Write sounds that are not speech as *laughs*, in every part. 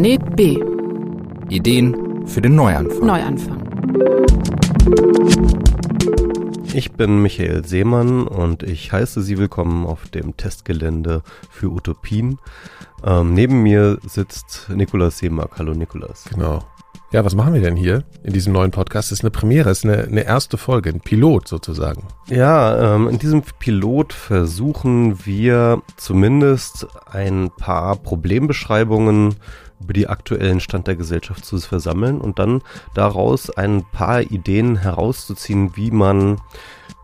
Planet B. Ideen für den Neuanfang. Neuanfang. Ich bin Michael Seemann und ich heiße Sie willkommen auf dem Testgelände für Utopien. Ähm, neben mir sitzt Nikolaus Seemark. Hallo Nikolaus. Genau. Ja, was machen wir denn hier in diesem neuen Podcast? Das ist eine Premiere, das ist eine, eine erste Folge, ein Pilot sozusagen. Ja, ähm, in diesem Pilot versuchen wir zumindest ein paar Problembeschreibungen über die aktuellen Stand der Gesellschaft zu versammeln und dann daraus ein paar Ideen herauszuziehen, wie man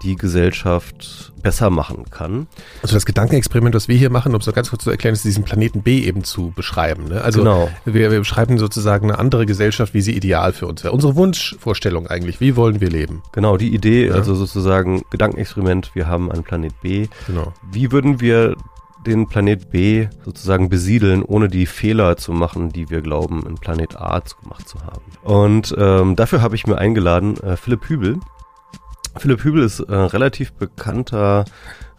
die Gesellschaft besser machen kann. Also das Gedankenexperiment, was wir hier machen, um es noch ganz kurz zu erklären, ist diesen Planeten B eben zu beschreiben. Ne? Also Genau. wir, wir beschreiben sozusagen eine andere Gesellschaft, wie sie ideal für uns wäre. Unsere Wunschvorstellung eigentlich, wie wollen wir leben? Genau, die Idee, Ja. also sozusagen Gedankenexperiment, wir haben einen Planet B. Genau. Wie würden wir den Planet B sozusagen besiedeln, ohne die Fehler zu machen, die wir glauben, in Planet A gemacht zu haben? Und ähm, dafür habe ich mir eingeladen äh, Philipp Hübel. Philipp Hübel ist äh, relativ bekannter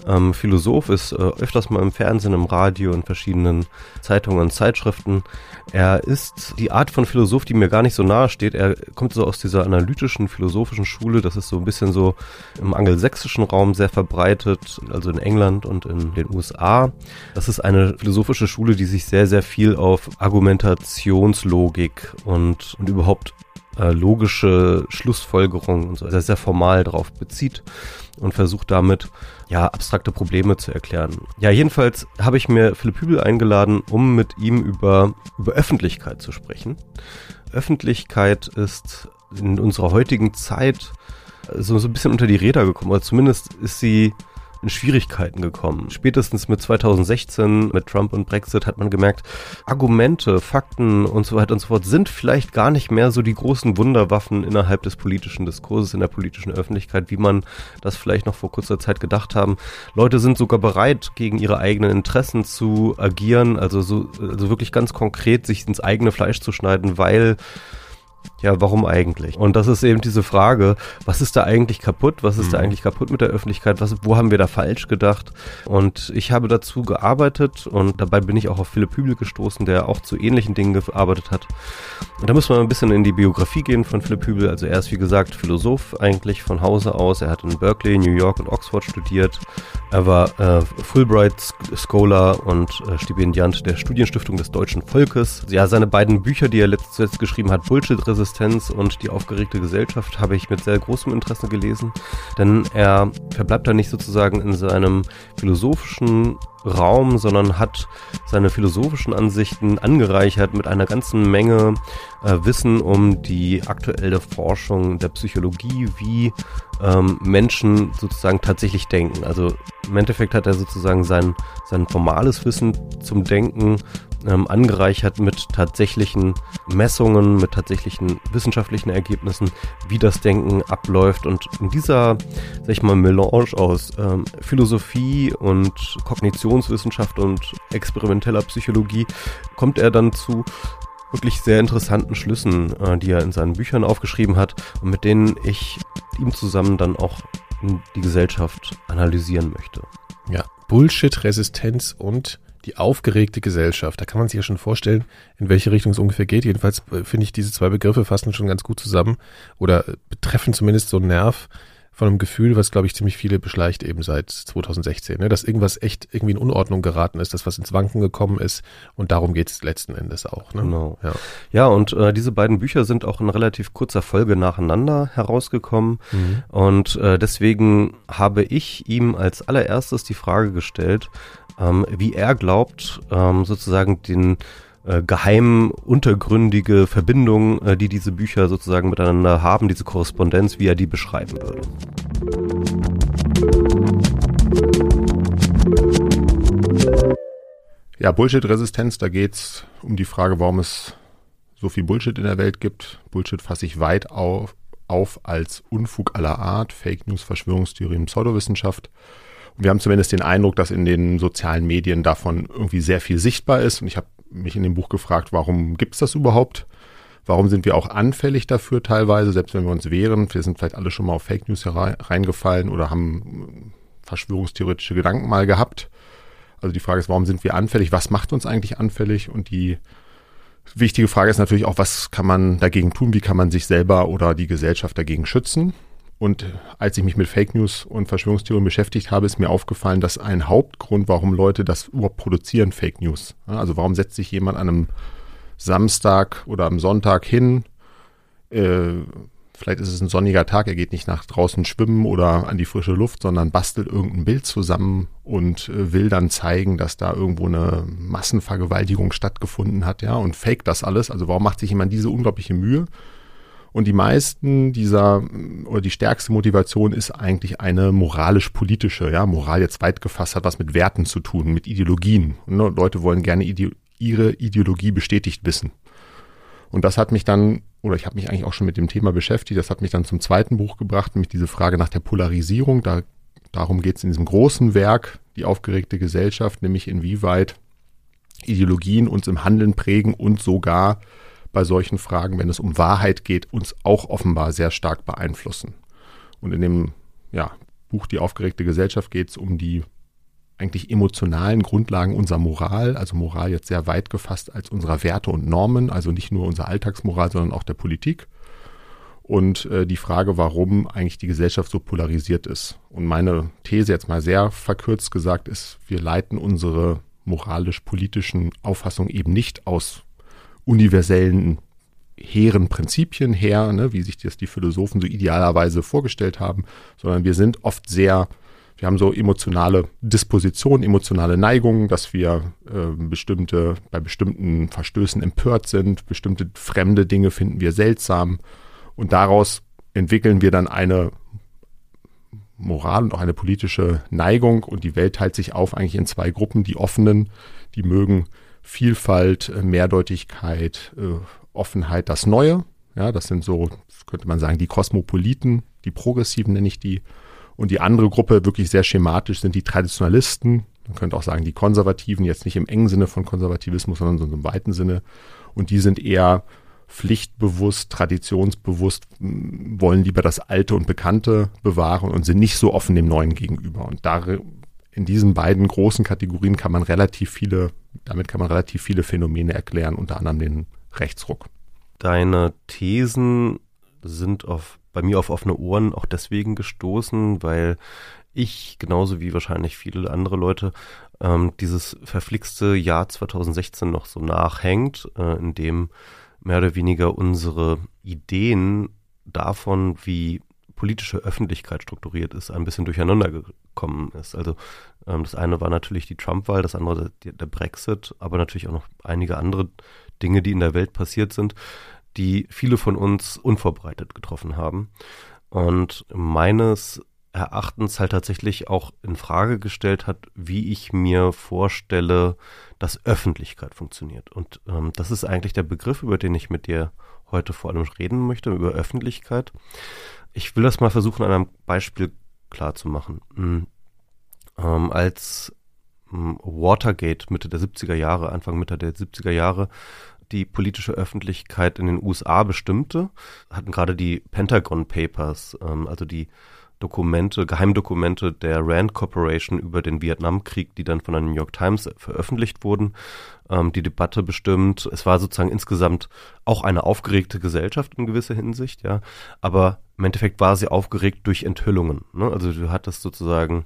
ähm, Philosoph, ist äh, öfters mal im Fernsehen, im Radio, in verschiedenen Zeitungen und Zeitschriften. Er ist die Art von Philosoph, die mir gar nicht so nahe steht. Er kommt so aus dieser analytischen, philosophischen Schule. Das ist so ein bisschen so im angelsächsischen Raum sehr verbreitet, also in England und in den USA. Das ist eine philosophische Schule, die sich sehr, sehr viel auf Argumentationslogik und, und überhaupt äh, logische Schlussfolgerungen und so sehr, sehr formal drauf bezieht und versucht damit ja abstrakte Probleme zu erklären. Ja, jedenfalls habe ich mir Philipp Hübel eingeladen, um mit ihm über, über Öffentlichkeit zu sprechen. Öffentlichkeit ist in unserer heutigen Zeit so, so ein bisschen unter die Räder gekommen, oder zumindest ist sie in Schwierigkeiten gekommen. Spätestens mit 2016, mit Trump und Brexit, hat man gemerkt, Argumente, Fakten und so weiter und so fort sind vielleicht gar nicht mehr so die großen Wunderwaffen innerhalb des politischen Diskurses, in der politischen Öffentlichkeit, wie man das vielleicht noch vor kurzer Zeit gedacht haben. Leute sind sogar bereit, gegen ihre eigenen Interessen zu agieren, also so, also wirklich ganz konkret sich ins eigene Fleisch zu schneiden, weil ja, warum eigentlich? Und das ist eben diese Frage, was ist da eigentlich kaputt? Was ist da eigentlich kaputt mit der Öffentlichkeit? Was, wo haben wir da falsch gedacht? Und ich habe dazu gearbeitet und dabei bin ich auch auf Philipp Hübel gestoßen, der auch zu ähnlichen Dingen gearbeitet hat. Und da müssen wir ein bisschen in die Biografie gehen von Philipp Hübel. Also er ist, wie gesagt, Philosoph eigentlich von Hause aus. Er hat in Berkeley, New York und Oxford studiert. Er war äh, Fulbright Scholar und äh, Stipendiant der Studienstiftung des deutschen Volkes. Ja, seine beiden Bücher, die er letzt, zuletzt geschrieben hat, Bullshit-Resistenz und Die aufgeregte Gesellschaft, habe ich mit sehr großem Interesse gelesen. Denn er verbleibt da nicht sozusagen in seinem philosophischen Raum, sondern hat seine philosophischen Ansichten angereichert mit einer ganzen Menge äh, Wissen um die aktuelle Forschung der Psychologie, wie ähm, Menschen sozusagen tatsächlich denken. Also im Endeffekt hat er sozusagen sein, sein formales Wissen zum Denken ähm, angereichert mit tatsächlichen Messungen, mit tatsächlichen wissenschaftlichen Ergebnissen, wie das Denken abläuft. Und in dieser, sag ich mal, Melange aus ähm, Philosophie und Kognitionswissenschaft und experimenteller Psychologie kommt er dann zu wirklich sehr interessanten Schlüssen, äh, die er in seinen Büchern aufgeschrieben hat und mit denen ich ihm zusammen dann auch die Gesellschaft analysieren möchte. Ja, Bullshit, Resistenz und die aufgeregte Gesellschaft. Da kann man sich ja schon vorstellen, in welche Richtung es ungefähr geht. Jedenfalls äh, finde ich, diese zwei Begriffe fassen schon ganz gut zusammen oder äh, betreffen zumindest so einen Nerv von einem Gefühl, was, glaube ich, ziemlich viele beschleicht eben seit 2016. Ne? Dass irgendwas echt irgendwie in Unordnung geraten ist, dass was ins Wanken gekommen ist und darum geht es letzten Endes auch. Ne? Genau. Ja. Ja, und äh, diese beiden Bücher sind auch in relativ kurzer Folge nacheinander herausgekommen. Mhm. Und äh, deswegen habe ich ihm als allererstes die Frage gestellt, ähm, wie er glaubt, ähm, sozusagen den äh, geheimen, untergründige Verbindung, äh, die diese Bücher sozusagen miteinander haben, diese Korrespondenz, wie er die beschreiben würde. Ja, Bullshit-Resistenz, da geht's um die Frage, warum es so viel Bullshit in der Welt gibt. Bullshit fasse ich weit auf, auf als Unfug aller Art, Fake News, Verschwörungstheorien, Pseudowissenschaft. Wir haben zumindest den Eindruck, dass in den sozialen Medien davon irgendwie sehr viel sichtbar ist. Und ich habe mich in dem Buch gefragt, warum gibt's das überhaupt? Warum sind wir auch anfällig dafür teilweise, selbst wenn wir uns wehren? Wir sind vielleicht alle schon mal auf Fake News reingefallen oder haben verschwörungstheoretische Gedanken mal gehabt. Also die Frage ist, warum sind wir anfällig? Was macht uns eigentlich anfällig? Und die Wichtige Frage ist natürlich auch, was kann man dagegen tun? Wie kann man sich selber oder die Gesellschaft dagegen schützen? Und als ich mich mit Fake News und Verschwörungstheorien beschäftigt habe, ist mir aufgefallen, dass ein Hauptgrund, warum Leute das überhaupt produzieren, Fake News. Also warum setzt sich jemand an einem Samstag oder am Sonntag hin, äh, vielleicht ist es ein sonniger Tag, er geht nicht nach draußen schwimmen oder an die frische Luft, sondern bastelt irgendein Bild zusammen und äh, will dann zeigen, dass da irgendwo eine Massenvergewaltigung stattgefunden hat, ja, und fake das alles. Also warum macht sich jemand diese unglaubliche Mühe? Und die meisten dieser oder die stärkste Motivation ist eigentlich eine moralisch-politische. Ja, Moral jetzt weit gefasst hat was mit Werten zu tun, mit Ideologien. Und ne, Leute wollen gerne ide ihre Ideologie bestätigt wissen. Und das hat mich dann, oder ich habe mich eigentlich auch schon mit dem Thema beschäftigt, das hat mich dann zum zweiten Buch gebracht, nämlich diese Frage nach der Polarisierung. Da, darum geht es in diesem großen Werk, die aufgeregte Gesellschaft, nämlich inwieweit Ideologien uns im Handeln prägen und sogar bei solchen Fragen, wenn es um Wahrheit geht, uns auch offenbar sehr stark beeinflussen. Und in dem ja, Buch Die aufgeregte Gesellschaft geht es um die eigentlich emotionalen Grundlagen unserer Moral, also Moral jetzt sehr weit gefasst als unserer Werte und Normen, also nicht nur unserer Alltagsmoral, sondern auch der Politik. Und äh, die Frage, warum eigentlich die Gesellschaft so polarisiert ist. Und meine These jetzt mal sehr verkürzt gesagt ist, wir leiten unsere moralisch-politischen Auffassungen eben nicht aus universellen hehren Prinzipien her, ne, wie sich das die Philosophen so idealerweise vorgestellt haben, sondern wir sind oft sehr, wir haben so emotionale Dispositionen, emotionale Neigungen, dass wir äh, bestimmte, bei bestimmten Verstößen empört sind, bestimmte fremde Dinge finden wir seltsam und daraus entwickeln wir dann eine Moral und auch eine politische Neigung und die Welt teilt sich auf eigentlich in zwei Gruppen, die offenen, die mögen Vielfalt, äh, Mehrdeutigkeit, äh, Offenheit, das Neue. Ja, das sind so, könnte man sagen, die Kosmopoliten, die Progressiven nenne ich die. Und die andere Gruppe, wirklich sehr schematisch, sind die Traditionalisten. Man könnte auch sagen, die Konservativen, jetzt nicht im engen Sinne von Konservativismus, sondern so im weiten Sinne. Und die sind eher pflichtbewusst, traditionsbewusst, wollen lieber das Alte und Bekannte bewahren und sind nicht so offen dem Neuen gegenüber. Und da in diesen beiden großen Kategorien kann man relativ viele, damit kann man relativ viele Phänomene erklären, unter anderem den Rechtsruck. Deine Thesen sind auf, bei mir auf offene Ohren auch deswegen gestoßen, weil ich, genauso wie wahrscheinlich viele andere Leute, ähm, dieses verflixte Jahr 2016 noch so nachhängt, äh, in dem mehr oder weniger unsere Ideen davon, wie politische Öffentlichkeit strukturiert ist, ein bisschen durcheinander gekommen ist. Also ähm, das eine war natürlich die Trump-Wahl, das andere der, der Brexit, aber natürlich auch noch einige andere Dinge, die in der Welt passiert sind, die viele von uns unvorbereitet getroffen haben. Und meines Erachtens halt tatsächlich auch in Frage gestellt hat, wie ich mir vorstelle, dass Öffentlichkeit funktioniert. Und ähm, das ist eigentlich der Begriff, über den ich mit dir heute vor allem reden möchte, über Öffentlichkeit. Ich will das mal versuchen, an einem Beispiel klar zu machen. Mhm. Ähm, als ähm, Watergate Mitte der 70er Jahre, Anfang Mitte der 70er Jahre die politische Öffentlichkeit in den USA bestimmte, hatten gerade die Pentagon Papers, ähm, also die Dokumente, Geheimdokumente der Rand Corporation über den Vietnamkrieg, die dann von der New York Times veröffentlicht wurden, ähm, die Debatte bestimmt. Es war sozusagen insgesamt auch eine aufgeregte Gesellschaft in gewisser Hinsicht, ja. Aber im Endeffekt war sie aufgeregt durch Enthüllungen. Ne? Also du hattest sozusagen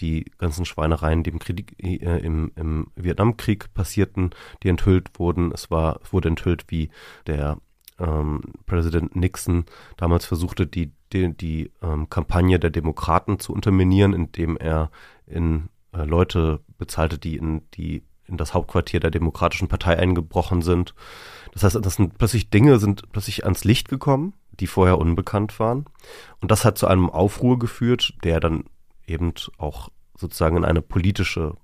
die ganzen Schweinereien, die im, Krieg, äh, im, im Vietnamkrieg passierten, die enthüllt wurden. Es war, wurde enthüllt, wie der ähm, Präsident Nixon damals versuchte, die, die, die ähm, Kampagne der Demokraten zu unterminieren, indem er in äh, Leute bezahlte, die in die in das Hauptquartier der Demokratischen Partei eingebrochen sind. Das heißt, das sind plötzlich Dinge sind plötzlich ans Licht gekommen, die vorher unbekannt waren. Und das hat zu einem Aufruhr geführt, der dann eben auch sozusagen in eine politische,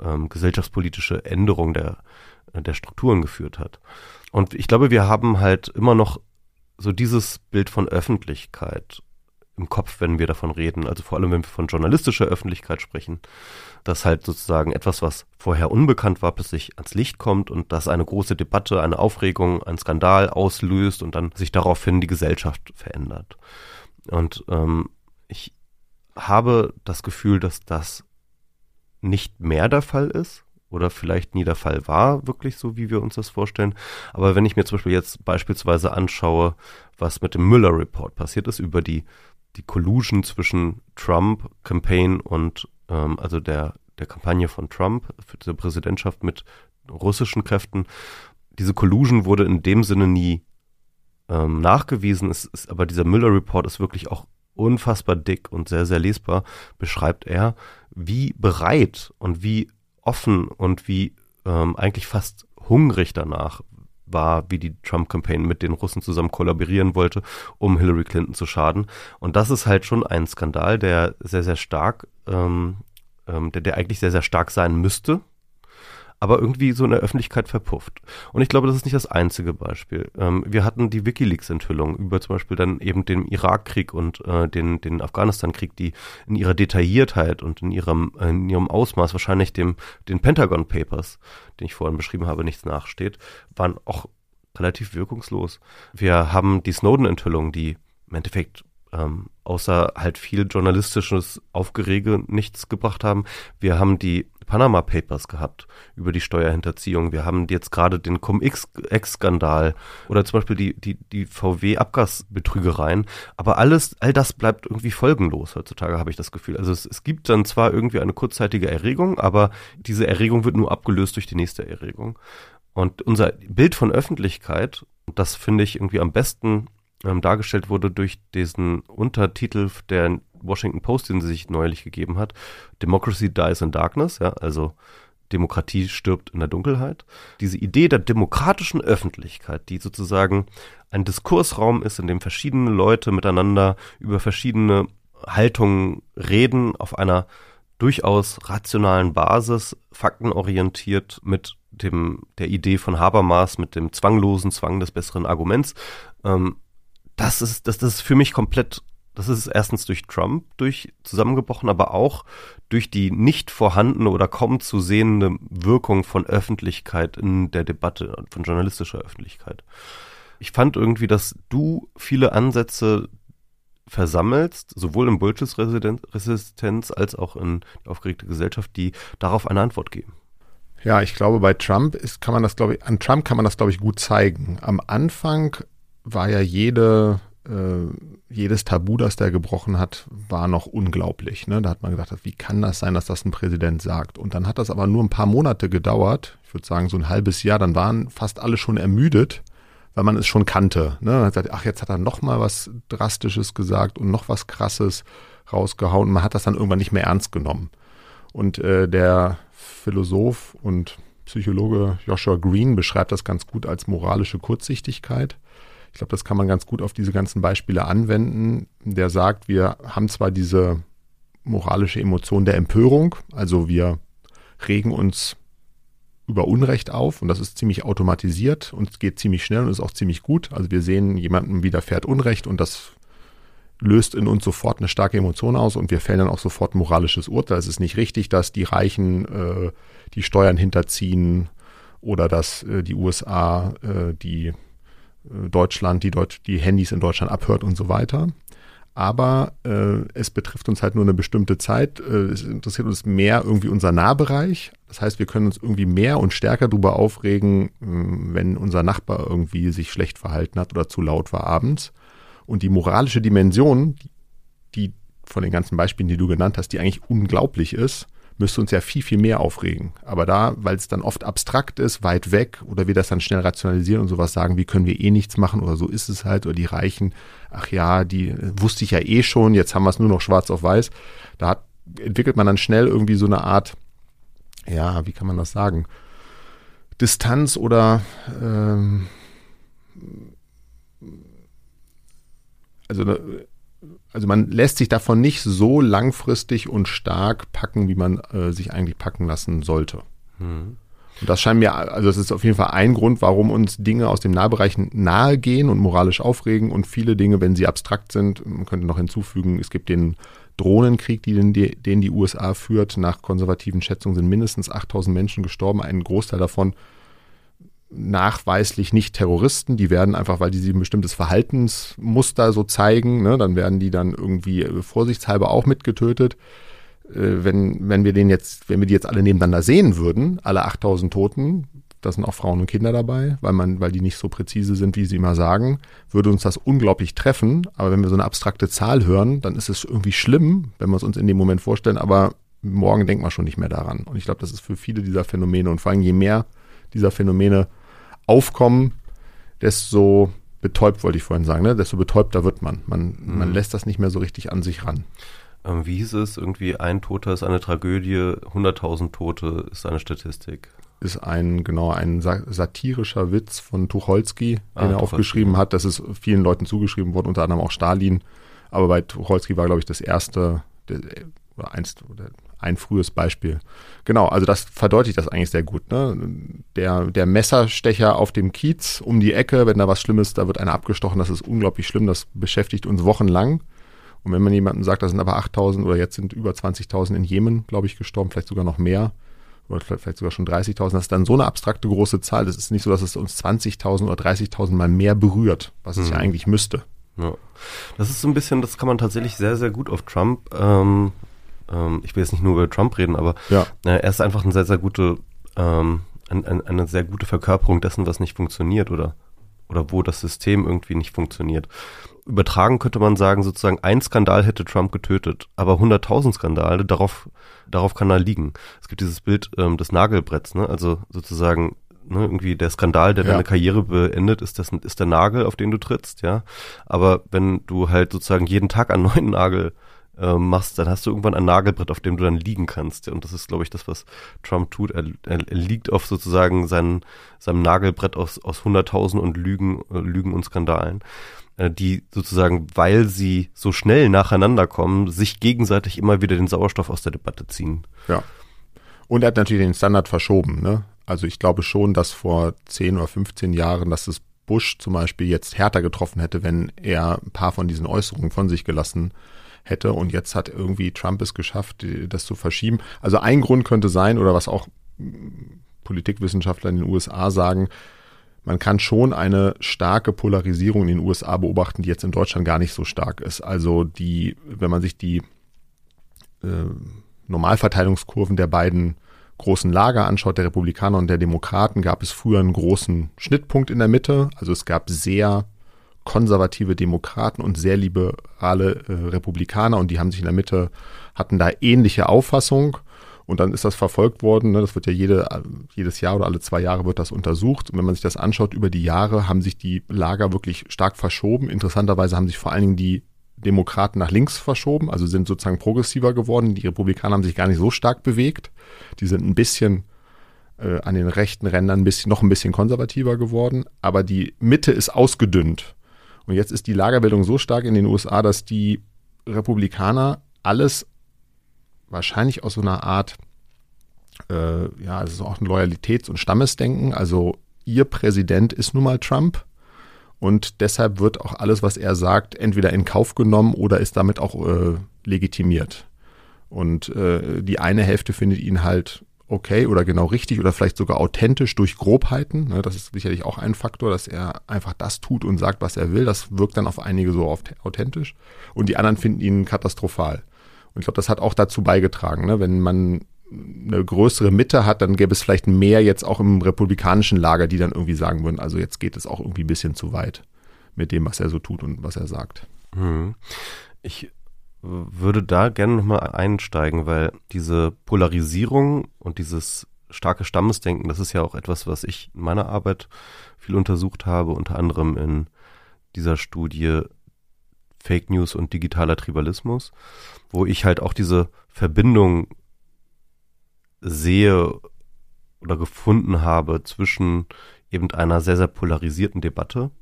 ähm, gesellschaftspolitische Änderung der, der Strukturen geführt hat. Und ich glaube, wir haben halt immer noch so dieses Bild von Öffentlichkeit im Kopf, wenn wir davon reden, also vor allem, wenn wir von journalistischer Öffentlichkeit sprechen, dass halt sozusagen etwas, was vorher unbekannt war, plötzlich ans Licht kommt und das eine große Debatte, eine Aufregung, ein Skandal auslöst und dann sich daraufhin die Gesellschaft verändert. Und ähm, ich habe das Gefühl, dass das nicht mehr der Fall ist oder vielleicht nie der Fall war, wirklich so, wie wir uns das vorstellen. Aber wenn ich mir zum Beispiel jetzt beispielsweise anschaue, was mit dem Müller Report passiert ist über die, die Collusion zwischen Trump, Campaign und ähm, also der, der Kampagne von Trump für diese Präsidentschaft mit russischen Kräften. Diese Collusion wurde in dem Sinne nie ähm, nachgewiesen, es ist, aber dieser Müller Report ist wirklich auch unfassbar dick und sehr, sehr lesbar, beschreibt er, wie bereit und wie offen und wie ähm, eigentlich fast hungrig danach war, wie die Trump-Campaign mit den Russen zusammen kollaborieren wollte, um Hillary Clinton zu schaden. Und das ist halt schon ein Skandal, der sehr, sehr stark, ähm, ähm, der, der eigentlich sehr, sehr stark sein müsste, aber irgendwie so in der Öffentlichkeit verpufft. Und ich glaube, das ist nicht das einzige Beispiel. Ähm, wir hatten die WikiLeaks-Enthüllung über zum Beispiel dann eben den Irakkrieg und äh, den, den Afghanistan-Krieg, die in ihrer Detailliertheit und in ihrem, in ihrem Ausmaß wahrscheinlich dem, den Pentagon Papers, den ich vorhin beschrieben habe, nichts nachsteht, waren auch relativ wirkungslos. Wir haben die Snowden-Enthüllung, die im Endeffekt ähm, außer halt viel journalistisches Aufgerege nichts gebracht haben. Wir haben die Panama Papers gehabt über die Steuerhinterziehung. Wir haben jetzt gerade den Cum-Ex-Skandal oder zum Beispiel die, die, die VW-Abgasbetrügereien. Aber alles, all das bleibt irgendwie folgenlos heutzutage, habe ich das Gefühl. Also es, es gibt dann zwar irgendwie eine kurzzeitige Erregung, aber diese Erregung wird nur abgelöst durch die nächste Erregung. Und unser Bild von Öffentlichkeit, das finde ich irgendwie am besten ähm, dargestellt wurde durch diesen Untertitel der Washington Post, den sie sich neulich gegeben hat, Democracy Dies in Darkness, ja, also Demokratie stirbt in der Dunkelheit. Diese Idee der demokratischen Öffentlichkeit, die sozusagen ein Diskursraum ist, in dem verschiedene Leute miteinander über verschiedene Haltungen reden, auf einer durchaus rationalen Basis, faktenorientiert mit dem, der Idee von Habermas, mit dem zwanglosen Zwang des besseren Arguments. Ähm, das ist, das, das ist für mich komplett das ist erstens durch Trump durch zusammengebrochen, aber auch durch die nicht vorhandene oder kaum zu sehende Wirkung von Öffentlichkeit in der Debatte, von journalistischer Öffentlichkeit. Ich fand irgendwie, dass du viele Ansätze versammelst, sowohl in Bullshit-Resistenz als auch in aufgeregte Gesellschaft, die darauf eine Antwort geben. Ja, ich glaube, bei Trump ist, kann man das, glaube ich, an Trump kann man das, glaube ich, gut zeigen. Am Anfang war ja jede äh, jedes Tabu, das der gebrochen hat, war noch unglaublich. Ne? Da hat man gedacht, wie kann das sein, dass das ein Präsident sagt? Und dann hat das aber nur ein paar Monate gedauert, ich würde sagen so ein halbes Jahr, dann waren fast alle schon ermüdet, weil man es schon kannte. Ne? Man hat gesagt, ach, jetzt hat er noch mal was Drastisches gesagt und noch was Krasses rausgehauen. Man hat das dann irgendwann nicht mehr ernst genommen. Und äh, der Philosoph und Psychologe Joshua Green beschreibt das ganz gut als moralische Kurzsichtigkeit. Ich glaube, das kann man ganz gut auf diese ganzen Beispiele anwenden. Der sagt, wir haben zwar diese moralische Emotion der Empörung, also wir regen uns über Unrecht auf und das ist ziemlich automatisiert und geht ziemlich schnell und ist auch ziemlich gut. Also wir sehen, jemandem widerfährt Unrecht und das löst in uns sofort eine starke Emotion aus und wir fällen dann auch sofort moralisches Urteil. Es ist nicht richtig, dass die Reichen äh, die Steuern hinterziehen oder dass äh, die USA äh, die Deutschland, die, Deut die Handys in Deutschland abhört und so weiter. Aber äh, es betrifft uns halt nur eine bestimmte Zeit. Äh, es interessiert uns mehr irgendwie unser Nahbereich. Das heißt, wir können uns irgendwie mehr und stärker darüber aufregen, äh, wenn unser Nachbar irgendwie sich schlecht verhalten hat oder zu laut war abends. Und die moralische Dimension, die von den ganzen Beispielen, die du genannt hast, die eigentlich unglaublich ist, müsste uns ja viel, viel mehr aufregen. Aber da, weil es dann oft abstrakt ist, weit weg oder wir das dann schnell rationalisieren und sowas sagen, wie können wir eh nichts machen oder so ist es halt oder die Reichen, ach ja, die äh, wusste ich ja eh schon, jetzt haben wir es nur noch schwarz auf weiß. Da hat, entwickelt man dann schnell irgendwie so eine Art, ja, wie kann man das sagen? Distanz oder ähm, also eine, also man lässt sich davon nicht so langfristig und stark packen, wie man äh, sich eigentlich packen lassen sollte. Hm. Und das scheint mir, also das ist auf jeden Fall ein Grund, warum uns Dinge aus dem Nahbereich nahe gehen und moralisch aufregen und viele Dinge, wenn sie abstrakt sind, man könnte noch hinzufügen, es gibt den Drohnenkrieg, den die, den die USA führt. Nach konservativen Schätzungen sind mindestens 8000 Menschen gestorben, ein Großteil davon nachweislich nicht Terroristen, die werden einfach, weil die sie ein bestimmtes Verhaltensmuster so zeigen, ne, dann werden die dann irgendwie vorsichtshalber auch mitgetötet. äh, wenn, wenn wir den jetzt, wenn wir die jetzt alle nebeneinander sehen würden, alle 8000 Toten, da sind auch Frauen und Kinder dabei, weil man, weil die nicht so präzise sind, wie sie immer sagen, würde uns das unglaublich treffen. Aber wenn wir so eine abstrakte Zahl hören, dann ist es irgendwie schlimm, wenn wir es uns in dem Moment vorstellen, aber morgen denkt man schon nicht mehr daran. Und ich glaube, das ist für viele dieser Phänomene und vor allem je mehr dieser Phänomene aufkommen, desto betäubt, wollte ich vorhin sagen, ne? desto betäubter wird man. Man, mhm. man lässt das nicht mehr so richtig an sich ran. Ähm, wie hieß es? Irgendwie ein Toter ist eine Tragödie, 100.000 Tote ist eine Statistik ist ein, genau, ein satirischer Witz von Tucholsky, ah, den er aufgeschrieben hat. Das ist vielen Leuten zugeschrieben worden, unter anderem auch Stalin. Aber bei Tucholsky war, glaube ich, das erste, der, oder eins, oder ein frühes Beispiel. Genau, also das verdeutlicht das eigentlich sehr gut. Ne? Der, der Messerstecher auf dem Kiez um die Ecke, wenn da was Schlimmes, da wird einer abgestochen, das ist unglaublich schlimm, das beschäftigt uns wochenlang. Und wenn man jemandem sagt, das sind aber 8000 oder jetzt sind über 20.000 in Jemen, glaube ich, gestorben, vielleicht sogar noch mehr, oder vielleicht sogar schon 30.000, das ist dann so eine abstrakte große Zahl. Das ist nicht so, dass es uns 20.000 oder 30.000 mal mehr berührt, was es ja mhm. eigentlich müsste. Ja. Das ist so ein bisschen, das kann man tatsächlich sehr, sehr gut auf Trump. Ähm, ähm, ich will jetzt nicht nur über Trump reden, aber ja. äh, er ist einfach eine sehr, sehr gute, ähm, ein, ein, eine sehr gute Verkörperung dessen, was nicht funktioniert oder, oder wo das System irgendwie nicht funktioniert übertragen könnte man sagen, sozusagen ein Skandal hätte Trump getötet, aber 100.000 Skandale, darauf, darauf kann er liegen. Es gibt dieses Bild ähm, des Nagelbretts, ne? also sozusagen ne, irgendwie der Skandal, der ja. deine Karriere beendet, ist, das, ist der Nagel, auf den du trittst, ja. Aber wenn du halt sozusagen jeden Tag einen neuen Nagel äh, machst, dann hast du irgendwann ein Nagelbrett, auf dem du dann liegen kannst. Und das ist, glaube ich, das, was Trump tut. Er, er, er liegt auf sozusagen seinen, seinem Nagelbrett aus, aus Hunderttausend und Lügen, äh, Lügen und Skandalen. Äh, die sozusagen, weil sie so schnell nacheinander kommen, sich gegenseitig immer wieder den Sauerstoff aus der Debatte ziehen. Ja. Und er hat natürlich den Standard verschoben. Ne? Also ich glaube schon, dass vor 10 oder 15 Jahren, dass es Bush zum Beispiel jetzt härter getroffen hätte, wenn er ein paar von diesen Äußerungen von sich gelassen hätte. Und jetzt hat irgendwie Trump es geschafft, das zu verschieben. Also ein Grund könnte sein, oder was auch Politikwissenschaftler in den USA sagen, man kann schon eine starke Polarisierung in den USA beobachten, die jetzt in Deutschland gar nicht so stark ist. Also die, wenn man sich die äh, Normalverteilungskurven der beiden großen Lager anschaut, der Republikaner und der Demokraten, gab es früher einen großen Schnittpunkt in der Mitte. Also es gab sehr konservative Demokraten und sehr liberale äh, Republikaner und die haben sich in der Mitte, hatten da ähnliche Auffassung und dann ist das verfolgt worden. Ne? Das wird ja jede, jedes Jahr oder alle zwei Jahre wird das untersucht. Und wenn man sich das anschaut, über die Jahre haben sich die Lager wirklich stark verschoben. Interessanterweise haben sich vor allen Dingen die Demokraten nach links verschoben, also sind sozusagen progressiver geworden. Die Republikaner haben sich gar nicht so stark bewegt. Die sind ein bisschen äh, an den rechten Rändern ein bisschen, noch ein bisschen konservativer geworden. Aber die Mitte ist ausgedünnt. Und jetzt ist die Lagerbildung so stark in den USA, dass die Republikaner alles wahrscheinlich aus so einer Art, äh, ja, es ist auch ein Loyalitäts- und Stammesdenken. Also ihr Präsident ist nun mal Trump und deshalb wird auch alles, was er sagt, entweder in Kauf genommen oder ist damit auch äh, legitimiert. Und äh, die eine Hälfte findet ihn halt okay oder genau richtig oder vielleicht sogar authentisch durch Grobheiten. Ne, das ist sicherlich auch ein Faktor, dass er einfach das tut und sagt, was er will. Das wirkt dann auf einige so oft authentisch. Und die anderen finden ihn katastrophal. Und ich glaube, das hat auch dazu beigetragen. Ne? Wenn man eine größere Mitte hat, dann gäbe es vielleicht mehr jetzt auch im republikanischen Lager, die dann irgendwie sagen würden, also jetzt geht es auch irgendwie ein bisschen zu weit mit dem, was er so tut und was er sagt. Hm. Ich würde da gerne nochmal einsteigen, weil diese Polarisierung und dieses starke Stammesdenken, das ist ja auch etwas, was ich in meiner Arbeit viel untersucht habe, unter anderem in dieser Studie Fake News und digitaler Tribalismus, wo ich halt auch diese Verbindung sehe oder gefunden habe zwischen eben einer sehr, sehr polarisierten Debatte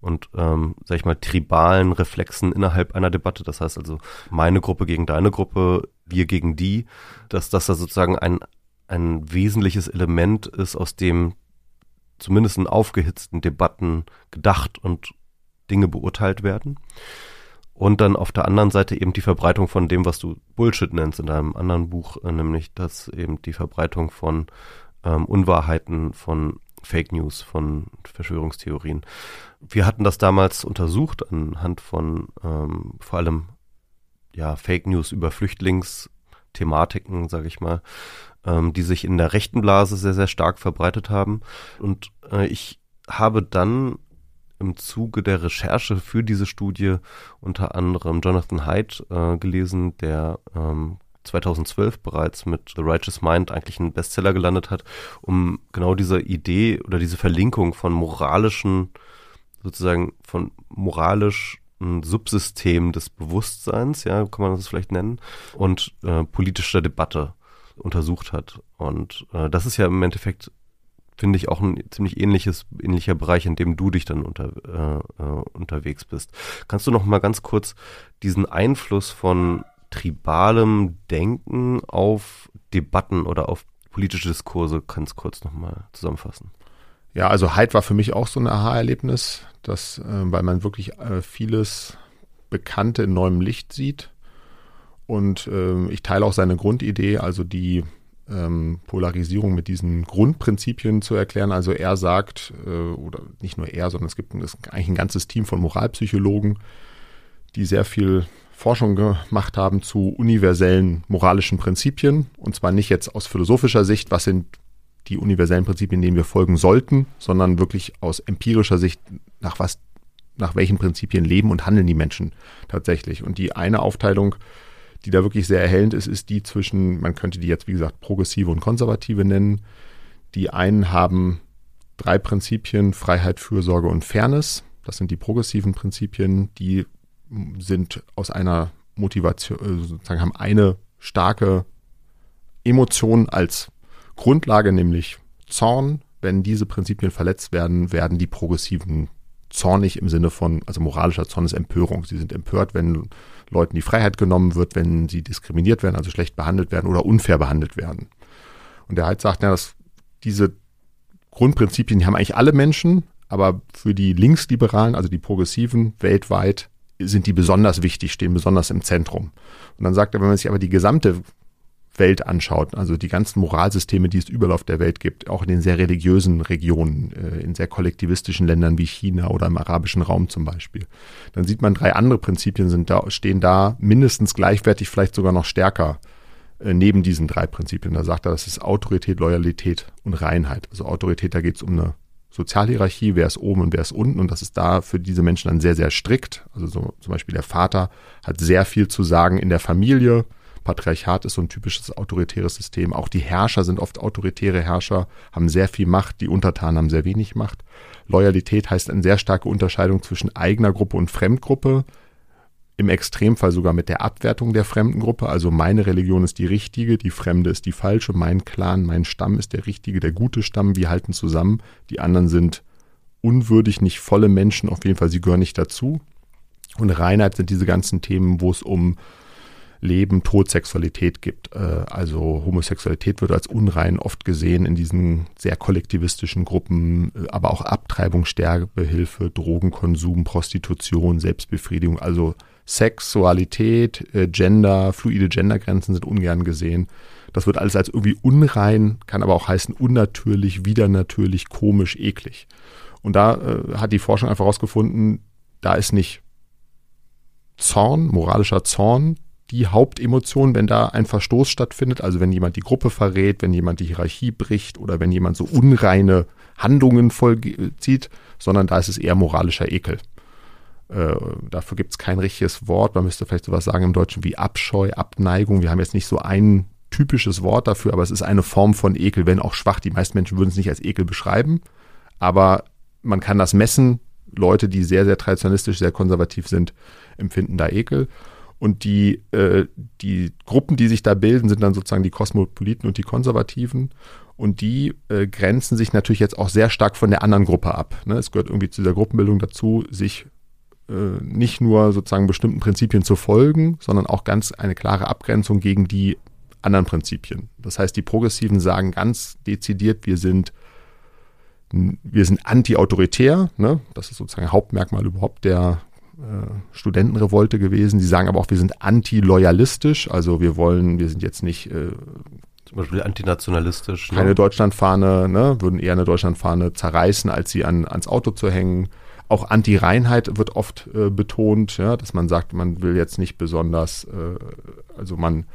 und, ähm, sag ich mal, tribalen Reflexen innerhalb einer Debatte. Das heißt also, meine Gruppe gegen deine Gruppe, wir gegen die, dass das da sozusagen ein, ein wesentliches Element ist, aus dem zumindest in aufgehitzten Debatten gedacht und Dinge beurteilt werden. Und dann auf der anderen Seite eben die Verbreitung von dem, was du Bullshit nennst in deinem anderen Buch, äh, nämlich dass eben die Verbreitung von ähm, Unwahrheiten, von Fake News, von Verschwörungstheorien. Wir hatten das damals untersucht anhand von ähm, vor allem ja, Fake News über Flüchtlings Thematiken, sage ich mal, ähm, die sich in der rechten Blase sehr, sehr stark verbreitet haben. Und äh, ich habe dann im Zuge der Recherche für diese Studie unter anderem Jonathan Haidt äh, gelesen, der ähm, 2012 bereits mit The Righteous Mind eigentlich einen Bestseller gelandet hat, um genau diese Idee oder diese Verlinkung von moralischen, sozusagen von moralisch Subsystem des Bewusstseins, ja, kann man das vielleicht nennen, und äh, politischer Debatte untersucht hat. Und äh, das ist ja im Endeffekt, finde ich, auch ein ziemlich ähnliches, ähnlicher Bereich, in dem du dich dann unter, äh, äh, unterwegs bist. Kannst du noch mal ganz kurz diesen Einfluss von tribalem Denken auf Debatten oder auf politische Diskurse ganz kurz noch mal zusammenfassen? Ja, also Hyde war für mich auch so ein Aha-Erlebnis, äh, weil man wirklich äh, vieles Bekannte in neuem Licht sieht. Und äh, ich teile auch seine Grundidee, also die ähm, Polarisierung mit diesen Grundprinzipien zu erklären. Also er sagt, äh, oder nicht nur er, sondern es gibt ein, eigentlich ein ganzes Team von Moralpsychologen, die sehr viel Forschung gemacht haben zu universellen moralischen Prinzipien. Und zwar nicht jetzt aus philosophischer Sicht, was sind die universellen Prinzipien, denen wir folgen sollten, sondern wirklich aus empirischer Sicht, nach was, nach welchen Prinzipien leben und handeln die Menschen tatsächlich. Und die eine Aufteilung, die da wirklich sehr erhellend ist, ist die zwischen, man könnte die jetzt wie gesagt progressive und konservative nennen. Die einen haben drei Prinzipien, Freiheit, Fürsorge und Fairness. Das sind die progressiven Prinzipien, die sind aus einer Motivation, äh, sozusagen haben eine starke Emotion als Grundlage, nämlich Zorn. Wenn diese Prinzipien verletzt werden, werden die Progressiven zornig im Sinne von, also moralischer Zorn ist Empörung. Sie sind empört, wenn Leuten die Freiheit genommen wird, wenn sie diskriminiert werden, also schlecht behandelt werden oder unfair behandelt werden. Und der halt sagt, ja, dass diese Grundprinzipien, die haben eigentlich alle Menschen, aber für die Linksliberalen, also die Progressiven weltweit, sind die besonders wichtig, stehen besonders im Zentrum. Und dann sagt er, wenn man sich aber die gesamte Welt anschaut, also die ganzen Moralsysteme, die es überall auf der Welt gibt, auch in den sehr religiösen Regionen, äh, in sehr kollektivistischen Ländern wie China oder im arabischen Raum zum Beispiel, dann sieht man, drei andere Prinzipien sind da, stehen da mindestens gleichwertig, vielleicht sogar noch stärker äh, neben diesen drei Prinzipien. Da sagt er, das ist Autorität, Loyalität und Reinheit. Also Autorität, da geht es um eine Sozialhierarchie, wer ist oben und wer ist unten und das ist da für diese Menschen dann sehr, sehr strikt. Also so, zum Beispiel der Vater hat sehr viel zu sagen in der Familie, Patriarchat ist so ein typisches autoritäres System. Auch die Herrscher sind oft autoritäre Herrscher, haben sehr viel Macht, die Untertanen haben sehr wenig Macht. Loyalität heißt eine sehr starke Unterscheidung zwischen eigener Gruppe und Fremdgruppe. Im Extremfall sogar mit der Abwertung der fremden Gruppe. Also meine Religion ist die richtige, die fremde ist die falsche, mein Clan, mein Stamm ist der richtige, der gute Stamm, wir halten zusammen. Die anderen sind unwürdig, nicht volle Menschen, auf jeden Fall, sie gehören nicht dazu. Und Reinheit sind diese ganzen Themen, wo es um Leben, Tod, Sexualität gibt. Äh, also Homosexualität wird als unrein oft gesehen in diesen sehr kollektivistischen Gruppen, äh, aber auch Abtreibung, Sterbehilfe, Drogenkonsum, Prostitution, Selbstbefriedigung, also Sexualität, äh, Gender, fluide Gendergrenzen sind ungern gesehen. Das wird alles als irgendwie unrein, kann aber auch heißen unnatürlich, widernatürlich, komisch, eklig. Und da äh, hat die Forschung einfach herausgefunden, da ist nicht Zorn, moralischer Zorn die Hauptemotion, wenn da ein Verstoß stattfindet, also wenn jemand die Gruppe verrät, wenn jemand die Hierarchie bricht oder wenn jemand so unreine Handlungen vollzieht, sondern da ist es eher moralischer Ekel. Äh, dafür gibt es kein richtiges Wort. Man müsste vielleicht sowas sagen im Deutschen wie Abscheu, Abneigung. Wir haben jetzt nicht so ein typisches Wort dafür, aber es ist eine Form von Ekel, wenn auch schwach. Die meisten Menschen würden es nicht als Ekel beschreiben, aber man kann das messen. Leute, die sehr, sehr traditionalistisch, sehr konservativ sind, empfinden da Ekel. Und die, äh, die Gruppen, die sich da bilden, sind dann sozusagen die Kosmopoliten und die Konservativen. Und die äh, grenzen sich natürlich jetzt auch sehr stark von der anderen Gruppe ab. Ne? Es gehört irgendwie zu dieser Gruppenbildung dazu, sich nicht nur sozusagen bestimmten Prinzipien zu folgen, sondern auch ganz eine klare Abgrenzung gegen die anderen Prinzipien. Das heißt, die Progressiven sagen ganz dezidiert, wir sind wir sind anti-autoritär, ne? das ist sozusagen Hauptmerkmal überhaupt der äh, Studentenrevolte gewesen. Sie sagen aber auch, wir sind anti-loyalistisch, also wir wollen, wir sind jetzt nicht äh, zum Beispiel antinationalistisch. Ne? Keine ne? Deutschlandfahne, ne? würden eher eine Deutschlandfahne zerreißen, als sie an, ans Auto zu hängen. Auch Anti-Reinheit wird oft äh, betont, ja, dass man sagt, man will jetzt nicht besonders, äh, also man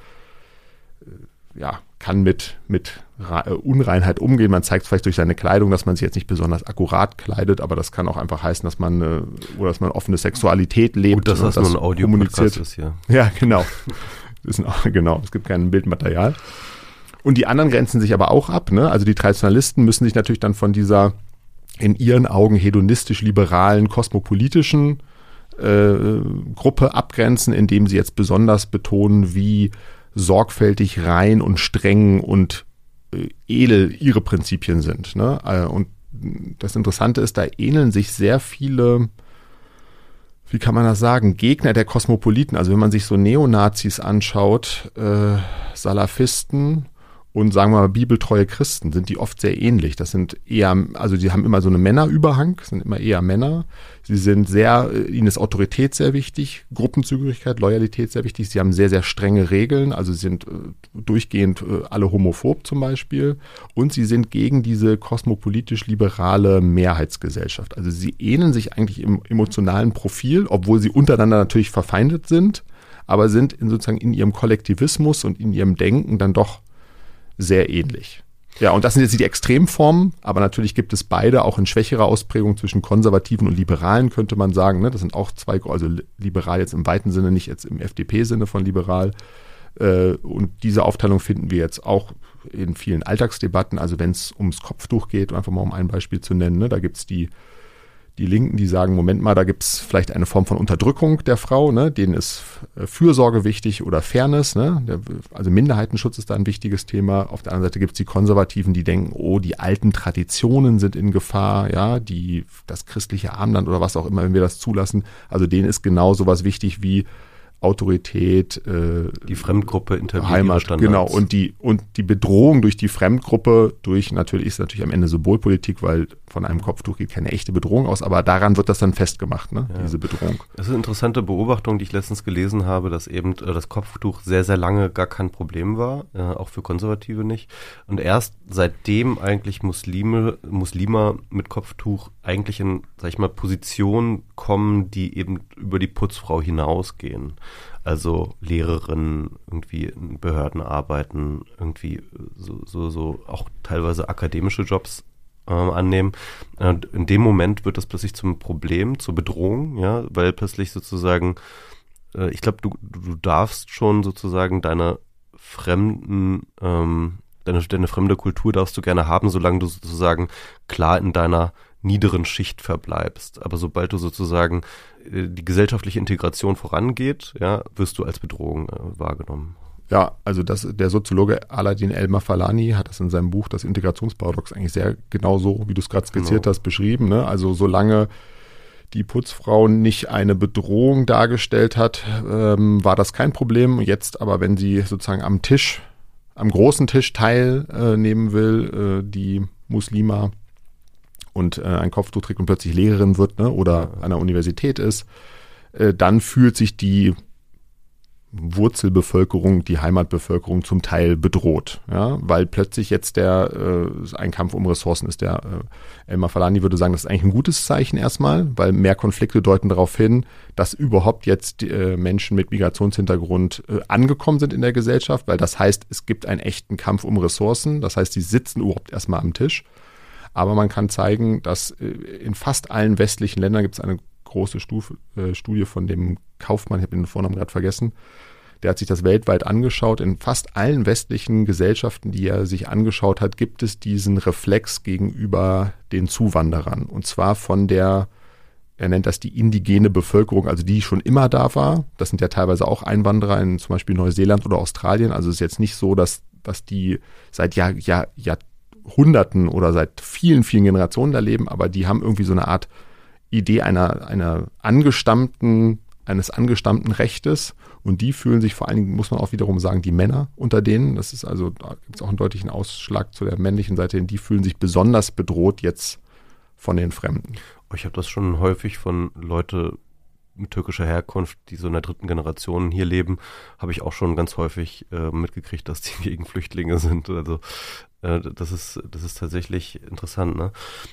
ja, kann mit, mit äh, Unreinheit umgehen. Man zeigt vielleicht durch seine Kleidung, dass man sich jetzt nicht besonders akkurat kleidet, aber das kann auch einfach heißen, dass man, äh, oder dass man offene Sexualität lebt. Gut, dass das, das nur ein audio kommuniziert ist, ja. Ja, genau. ist ein, genau, es gibt kein Bildmaterial. Und die anderen grenzen sich aber auch ab. Ne? Also die Traditionalisten müssen sich natürlich dann von dieser in ihren Augen hedonistisch-liberalen, kosmopolitischen äh, Gruppe abgrenzen, indem sie jetzt besonders betonen, wie sorgfältig, rein und streng und äh, edel ihre Prinzipien sind. Ne? Äh, und das Interessante ist, da ähneln sich sehr viele, wie kann man das sagen, Gegner der Kosmopoliten. Also wenn man sich so Neonazis anschaut, äh, Salafisten, und sagen wir mal bibeltreue Christen sind die oft sehr ähnlich. Das sind eher, also die haben immer so einen Männerüberhang, sind immer eher Männer. Sie sind sehr, äh, ihnen ist Autorität sehr wichtig, Gruppenzügigkeit, Loyalität sehr wichtig. Sie haben sehr, sehr strenge Regeln, also sie sind äh, durchgehend äh, alle homophob zum Beispiel. Und sie sind gegen diese kosmopolitisch-liberale Mehrheitsgesellschaft. Also sie ähneln sich eigentlich im emotionalen Profil, obwohl sie untereinander natürlich verfeindet sind, aber sind in sozusagen in ihrem Kollektivismus und in ihrem Denken dann doch sehr ähnlich. Ja, und das sind jetzt die Extremformen, aber natürlich gibt es beide auch in schwächerer Ausprägung zwischen Konservativen und Liberalen, könnte man sagen. Ne? Das sind auch zwei, also liberal jetzt im weiten Sinne, nicht jetzt im FDP-Sinne von liberal. Äh, und diese Aufteilung finden wir jetzt auch in vielen Alltagsdebatten. Also wenn es ums Kopftuch geht, einfach mal um ein Beispiel zu nennen, ne? da gibt es die die Linken, die sagen, Moment mal, da gibt es vielleicht eine Form von Unterdrückung der Frau, ne? denen ist äh, Fürsorge wichtig oder Fairness, ne? also Minderheitenschutz ist da ein wichtiges Thema. Auf der anderen Seite gibt es die Konservativen, die denken, oh, die alten Traditionen sind in Gefahr, ja, die, das christliche Armland oder was auch immer, wenn wir das zulassen. Also denen ist genau sowas wichtig wie Autorität, äh, die Fremdgruppe, Heimat, genau und die und die Bedrohung durch die Fremdgruppe, durch natürlich ist natürlich am Ende Symbolpolitik, weil von einem Kopftuch geht keine echte Bedrohung aus, aber daran wird das dann festgemacht, ne? Ja. diese Bedrohung. Das ist eine interessante Beobachtung, die ich letztens gelesen habe, dass eben äh, das Kopftuch sehr sehr lange gar kein Problem war, äh, auch für Konservative nicht, und erst seitdem eigentlich Muslime Muslime mit Kopftuch eigentlich in, sag ich mal, Positionen kommen, die eben über die Putzfrau hinausgehen. Also Lehrerinnen, irgendwie in Behörden arbeiten, irgendwie so, so, so auch teilweise akademische Jobs ähm, annehmen. Und in dem Moment wird das plötzlich zum Problem, zur Bedrohung, ja, weil plötzlich sozusagen, äh, ich glaube, du, du darfst schon sozusagen deine fremden, ähm, deine, deine fremde Kultur darfst du gerne haben, solange du sozusagen klar in deiner niederen Schicht verbleibst. Aber sobald du sozusagen äh, die gesellschaftliche Integration vorangeht, ja, wirst du als Bedrohung äh, wahrgenommen. Ja, also das, der Soziologe Aladin El-Mafalani hat das in seinem Buch Das Integrationsparadox eigentlich sehr genau so, wie du es gerade skizziert genau. hast, beschrieben. Ne? Also solange die Putzfrau nicht eine Bedrohung dargestellt hat, ähm, war das kein Problem. Jetzt aber, wenn sie sozusagen am Tisch, am großen Tisch teilnehmen äh, will, äh, die Muslima und äh, ein Kopftuch trägt und plötzlich Lehrerin wird ne, oder an der Universität ist, äh, dann fühlt sich die Wurzelbevölkerung, die Heimatbevölkerung zum Teil bedroht, ja, weil plötzlich jetzt der äh, ein Kampf um Ressourcen ist. Der äh, Elmar Falani würde sagen, das ist eigentlich ein gutes Zeichen erstmal, weil mehr Konflikte deuten darauf hin, dass überhaupt jetzt äh, Menschen mit Migrationshintergrund äh, angekommen sind in der Gesellschaft, weil das heißt, es gibt einen echten Kampf um Ressourcen. Das heißt, sie sitzen überhaupt erstmal am Tisch. Aber man kann zeigen, dass äh, in fast allen westlichen Ländern gibt es eine große Stufe, äh, Studie von dem Kaufmann, ich habe den Vornamen gerade vergessen, der hat sich das weltweit angeschaut. In fast allen westlichen Gesellschaften, die er sich angeschaut hat, gibt es diesen Reflex gegenüber den Zuwanderern. Und zwar von der, er nennt das die indigene Bevölkerung, also die schon immer da war. Das sind ja teilweise auch Einwanderer in zum Beispiel Neuseeland oder Australien. Also es ist jetzt nicht so, dass, dass die seit Jahr, Jahr, Jahr, Hunderten oder seit vielen, vielen Generationen da leben, aber die haben irgendwie so eine Art Idee einer, einer angestammten, eines angestammten Rechtes und die fühlen sich vor allen Dingen, muss man auch wiederum sagen, die Männer unter denen, das ist also, da gibt es auch einen deutlichen Ausschlag zu der männlichen Seite, die fühlen sich besonders bedroht jetzt von den Fremden. Ich habe das schon häufig von Leute mit türkischer Herkunft, die so in der dritten Generation hier leben, habe ich auch schon ganz häufig äh, mitgekriegt, dass die *laughs* gegen Flüchtlinge sind. Also das ist, das ist tatsächlich interessant, ne?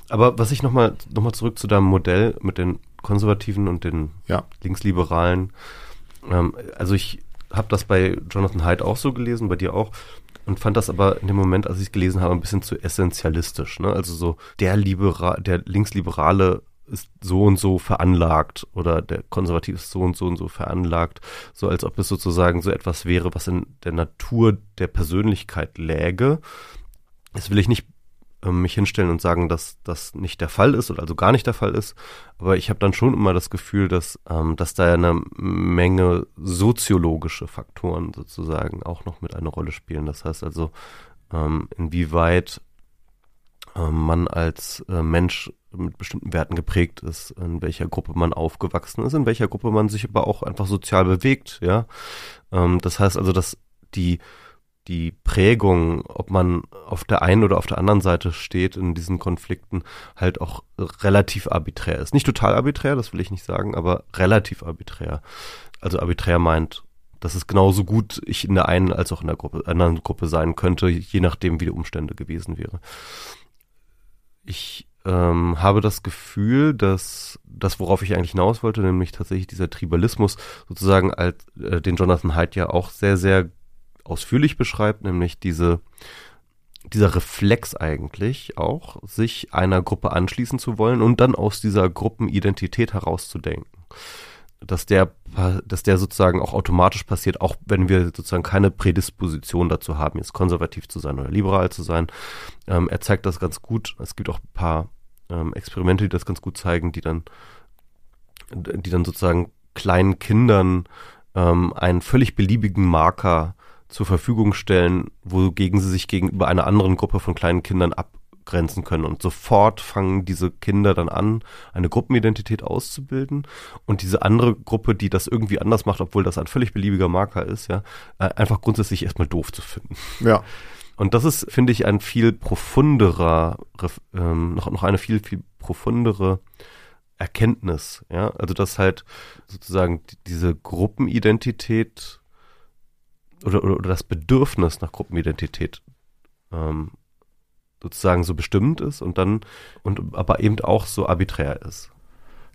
Aber was ich nochmal noch mal zurück zu deinem Modell mit den Konservativen und den ja. Linksliberalen. Ähm, also ich habe das bei Jonathan Haidt auch so gelesen, bei dir auch. Und fand das aber in dem Moment, als ich es gelesen habe, ein bisschen zu essentialistisch. Ne? Also so der Libera der Linksliberale ist so und so veranlagt oder der Konservativ ist so und so und so veranlagt, so als ob es sozusagen so etwas wäre, was in der Natur der Persönlichkeit läge. Das will ich nicht äh, mich hinstellen und sagen, dass das nicht der Fall ist oder also gar nicht der Fall ist. Aber ich habe dann schon immer das Gefühl, dass, ähm, dass da eine Menge soziologische Faktoren sozusagen auch noch mit eine Rolle spielen. Das heißt also, ähm, inwieweit ähm, man als äh, Mensch mit bestimmten Werten geprägt ist, in welcher Gruppe man aufgewachsen ist, in welcher Gruppe man sich aber auch einfach sozial bewegt, ja. Ähm, das heißt also, dass die die Prägung, ob man auf der einen oder auf der anderen Seite steht in diesen Konflikten, halt auch relativ arbiträr ist. Nicht total arbiträr, das will ich nicht sagen, aber relativ arbiträr. Also arbiträr meint, dass es genauso gut ich in der einen als auch in der Gruppe, anderen Gruppe sein könnte, je nachdem, wie die Umstände gewesen wäre. Ich ähm, habe das Gefühl, dass das, worauf ich eigentlich hinaus wollte, nämlich tatsächlich dieser Tribalismus sozusagen als äh, den Jonathan Haidt ja auch sehr, sehr ausführlich beschreibt, nämlich diese, dieser Reflex eigentlich auch, sich einer Gruppe anschließen zu wollen und dann aus dieser Gruppenidentität herauszudenken. Dass der, dass der sozusagen auch automatisch passiert, auch wenn wir sozusagen keine Prädisposition dazu haben, jetzt konservativ zu sein oder liberal zu sein. Ähm, er zeigt das ganz gut. Es gibt auch ein paar ähm, Experimente, die das ganz gut zeigen, die dann, die dann sozusagen kleinen Kindern ähm, einen völlig beliebigen Marker zur Verfügung stellen, wogegen sie sich gegenüber einer anderen Gruppe von kleinen Kindern abgrenzen können. Und sofort fangen diese Kinder dann an, eine Gruppenidentität auszubilden. Und diese andere Gruppe, die das irgendwie anders macht, obwohl das ein völlig beliebiger Marker ist, ja, äh, einfach grundsätzlich erstmal doof zu finden. Ja. Und das ist, finde ich, ein viel profunderer, ähm, noch, noch eine viel, viel profundere Erkenntnis, ja. Also, dass halt sozusagen diese Gruppenidentität oder, oder, oder das Bedürfnis nach Gruppenidentität ähm, sozusagen so bestimmt ist und dann und aber eben auch so arbiträr ist.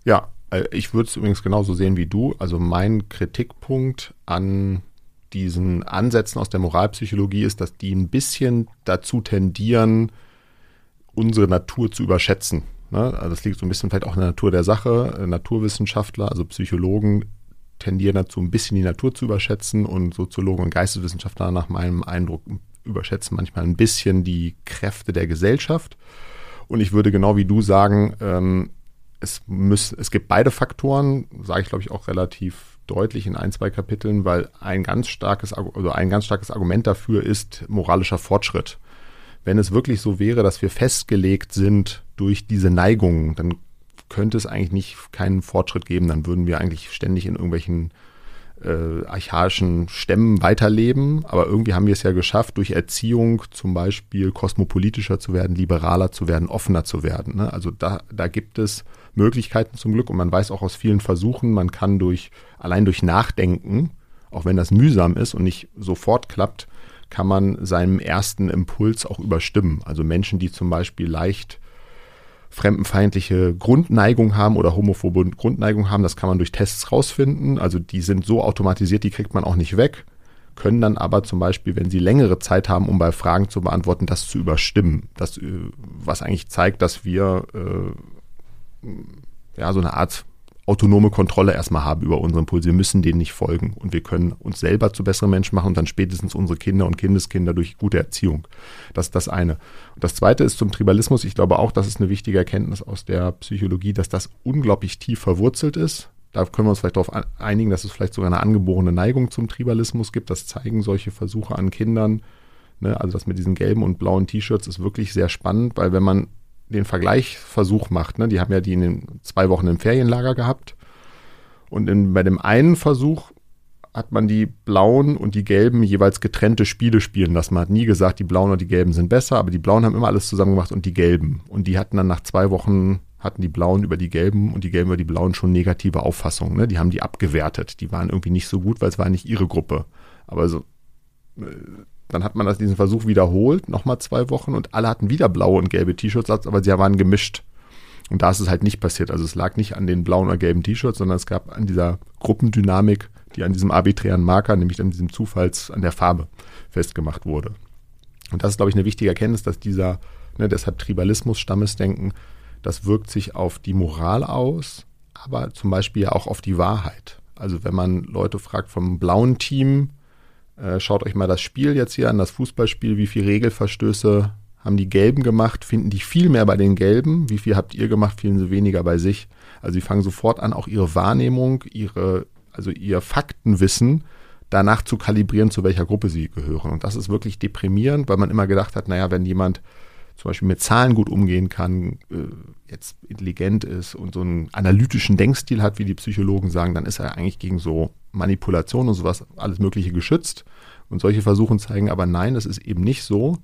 Ja, äh, ich würde es übrigens genauso sehen wie du. Also mein Kritikpunkt an diesen Ansätzen aus der Moralpsychologie ist, dass die ein bisschen dazu tendieren, unsere Natur zu überschätzen. Ne? Also das liegt so ein bisschen vielleicht auch in der Natur der Sache. Naturwissenschaftler, also Psychologen tendieren dazu, ein bisschen die Natur zu überschätzen und Soziologen und Geisteswissenschaftler nach meinem Eindruck überschätzen manchmal ein bisschen die Kräfte der Gesellschaft. Und ich würde genau wie du sagen, ähm, es, muss, es gibt beide Faktoren, sage ich glaube ich auch relativ deutlich in ein, zwei Kapiteln, weil ein ganz starkes, also ein ganz starkes Argument dafür ist moralischer Fortschritt. Wenn es wirklich so wäre, dass wir festgelegt sind durch diese Neigungen, dann könnte es eigentlich nicht keinen Fortschritt geben. Dann würden wir eigentlich ständig in irgendwelchen äh, archaischen Stämmen weiterleben. Aber irgendwie haben wir es ja geschafft, durch Erziehung zum Beispiel kosmopolitischer zu werden, liberaler zu werden, offener zu werden. Ne? Also da, da gibt es Möglichkeiten zum Glück und man weiß auch aus vielen Versuchen, man kann durch, allein durch Nachdenken, auch wenn das mühsam ist und nicht sofort klappt, kann man seinem ersten Impuls auch überstimmen. Also Menschen, die zum Beispiel leicht fremdenfeindliche Grundneigung haben oder homophobe Grundneigung haben. Das kann man durch Tests rausfinden. Also die sind so automatisiert, die kriegt man auch nicht weg. Können dann aber zum Beispiel, wenn sie längere Zeit haben, um bei Fragen zu beantworten, das zu überstimmen. Das, äh, was eigentlich zeigt, dass wir äh, ja so eine Art autonome Kontrolle erstmal haben über unseren Impuls. Wir müssen denen nicht folgen und wir können uns selber zu besseren Menschen machen und dann spätestens unsere Kinder und Kindeskinder durch gute Erziehung. Das ist das eine. Und das zweite ist zum Tribalismus. Ich glaube auch, das ist eine wichtige Erkenntnis aus der Psychologie, dass das unglaublich tief verwurzelt ist. Da können wir uns vielleicht darauf einigen, dass es vielleicht sogar eine angeborene Neigung zum Tribalismus gibt. Das zeigen solche Versuche an Kindern. Ne? Also das mit diesen gelben und blauen T-Shirts ist wirklich sehr spannend, weil wenn man den Vergleichsversuch macht. Ne? Die haben ja die in den zwei Wochen im Ferienlager gehabt. Und in, bei dem einen Versuch hat man die blauen und die gelben jeweils getrennte Spiele spielen lassen. Man hat nie gesagt, die blauen und die gelben sind besser, aber die blauen haben immer alles zusammen gemacht und die gelben. Und die hatten dann nach zwei Wochen, hatten die blauen über die gelben und die gelben über die blauen schon negative Auffassungen. Ne? Die haben die abgewertet. Die waren irgendwie nicht so gut, weil es war nicht ihre Gruppe. Aber so, äh, dann hat man das, diesen Versuch wiederholt, nochmal zwei Wochen und alle hatten wieder blaue und gelbe T-Shirts, aber sie waren gemischt. Und da ist es halt nicht passiert. Also es lag nicht an den blauen oder gelben T-Shirts, sondern es gab an dieser Gruppendynamik die an diesem arbiträren Marker, nämlich an diesem Zufalls, an der Farbe festgemacht wurde. Und das ist, glaube ich, eine wichtige Erkenntnis, dass dieser, ne, deshalb Tribalismus, Stammesdenken, das wirkt sich auf die Moral aus, aber zum Beispiel auch auf die Wahrheit. Also wenn man Leute fragt vom blauen Team, äh, schaut euch mal das Spiel jetzt hier an, das Fußballspiel, wie viele Regelverstöße haben die Gelben gemacht, finden die viel mehr bei den Gelben, wie viel habt ihr gemacht, fielen sie weniger bei sich. Also sie fangen sofort an, auch ihre Wahrnehmung, ihre, also ihr Faktenwissen danach zu kalibrieren, zu welcher Gruppe sie gehören. Und das ist wirklich deprimierend, weil man immer gedacht hat, naja, wenn jemand zum Beispiel mit Zahlen gut umgehen kann, äh, jetzt intelligent ist und so einen analytischen Denkstil hat, wie die Psychologen sagen, dann ist er eigentlich gegen so Manipulation und sowas alles Mögliche geschützt. Und solche Versuchen zeigen aber nein, das ist eben nicht so.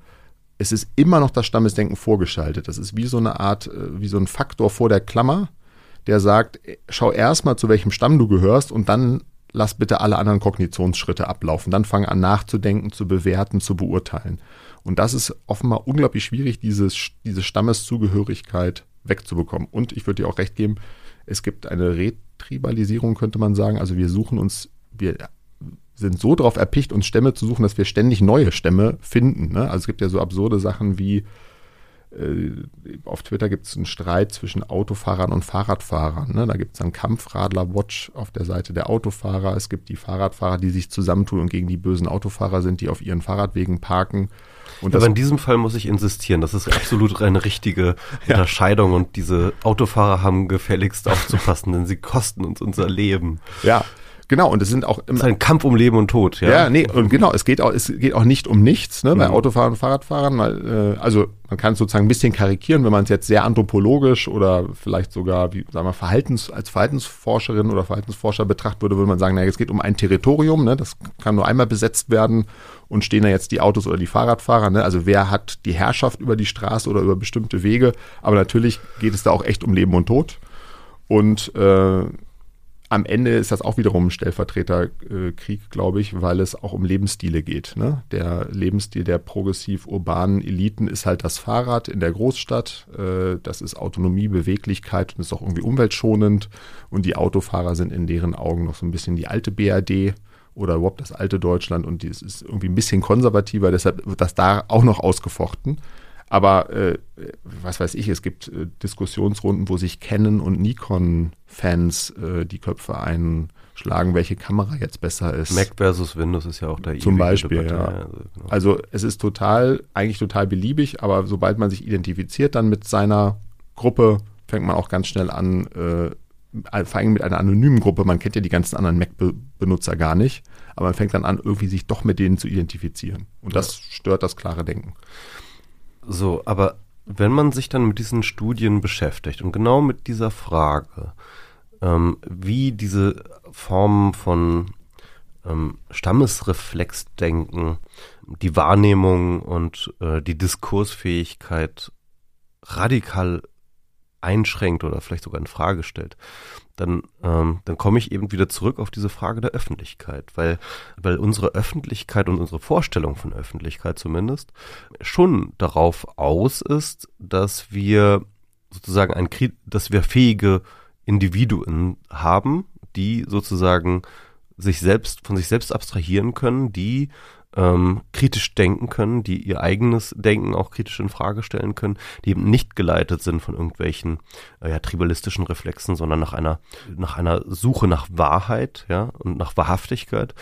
Es ist immer noch das Stammesdenken vorgeschaltet. Das ist wie so eine Art, äh, wie so ein Faktor vor der Klammer, der sagt, schau erstmal, zu welchem Stamm du gehörst und dann lass bitte alle anderen Kognitionsschritte ablaufen. Dann fang an nachzudenken, zu bewerten, zu beurteilen. Und das ist offenbar unglaublich schwierig, dieses, diese Stammeszugehörigkeit wegzubekommen. Und ich würde dir auch recht geben, es gibt eine Retribalisierung, könnte man sagen. Also wir suchen uns, wir sind so darauf erpicht, uns Stämme zu suchen, dass wir ständig neue Stämme finden. Ne? Also es gibt ja so absurde Sachen wie äh, auf Twitter gibt es einen Streit zwischen Autofahrern und Fahrradfahrern. Ne? Da gibt es einen Kampfradler-Watch auf der Seite der Autofahrer. Es gibt die Fahrradfahrer, die sich zusammentun und gegen die bösen Autofahrer sind, die auf ihren Fahrradwegen parken. Und Aber in diesem Fall muss ich insistieren, das ist absolut eine richtige *laughs* ja. Unterscheidung und diese Autofahrer haben gefälligst aufzupassen, denn sie kosten uns unser Leben. Ja, Genau, und es sind auch immer. Es ist ein Kampf um Leben und Tod, ja. Ja, nee, und genau, es geht auch, es geht auch nicht um nichts, ne, bei mhm. Autofahrern und Fahrradfahrern, weil, äh, also man kann es sozusagen ein bisschen karikieren, wenn man es jetzt sehr anthropologisch oder vielleicht sogar, wie sagen wir, Verhaltens, als Verhaltensforscherin oder Verhaltensforscher betrachtet würde, würde man sagen, naja, es geht um ein Territorium, ne, das kann nur einmal besetzt werden und stehen da jetzt die Autos oder die Fahrradfahrer, ne? Also wer hat die Herrschaft über die Straße oder über bestimmte Wege? Aber natürlich geht es da auch echt um Leben und Tod. Und äh, am Ende ist das auch wiederum ein Stellvertreterkrieg, glaube ich, weil es auch um Lebensstile geht. Ne? Der Lebensstil der progressiv urbanen Eliten ist halt das Fahrrad in der Großstadt. Äh, das ist Autonomie, Beweglichkeit und ist auch irgendwie umweltschonend. Und die Autofahrer sind in deren Augen noch so ein bisschen die alte BRD oder überhaupt das alte Deutschland und es ist irgendwie ein bisschen konservativer, deshalb wird das da auch noch ausgefochten. Aber äh, was weiß ich, es gibt äh, Diskussionsrunden, wo sich Canon und Nikon-Fans äh, die Köpfe einschlagen, welche Kamera jetzt besser ist. Mac versus Windows ist ja auch da Zum Beispiel, Debatte. ja. Also, genau. also es ist total, eigentlich total beliebig, aber sobald man sich identifiziert dann mit seiner Gruppe, fängt man auch ganz schnell an, äh, vor allem mit einer anonymen Gruppe, man kennt ja die ganzen anderen Mac-Benutzer gar nicht, aber man fängt dann an, irgendwie sich doch mit denen zu identifizieren. Und das stört das klare Denken. So, aber wenn man sich dann mit diesen Studien beschäftigt und genau mit dieser Frage, ähm, wie diese Formen von ähm, Stammesreflexdenken, die Wahrnehmung und äh, die Diskursfähigkeit radikal einschränkt oder vielleicht sogar in Frage stellt, dann, ähm, dann komme ich eben wieder zurück auf diese Frage der Öffentlichkeit, weil, weil unsere Öffentlichkeit und unsere Vorstellung von Öffentlichkeit zumindest schon darauf aus ist, dass wir sozusagen ein, dass wir fähige Individuen haben, die sozusagen sich selbst, von sich selbst abstrahieren können, die ähm, kritisch denken können, die ihr eigenes Denken auch kritisch in Frage stellen können, die eben nicht geleitet sind von irgendwelchen äh, ja, tribalistischen Reflexen, sondern nach einer, nach einer Suche nach Wahrheit, ja, und nach Wahrhaftigkeit.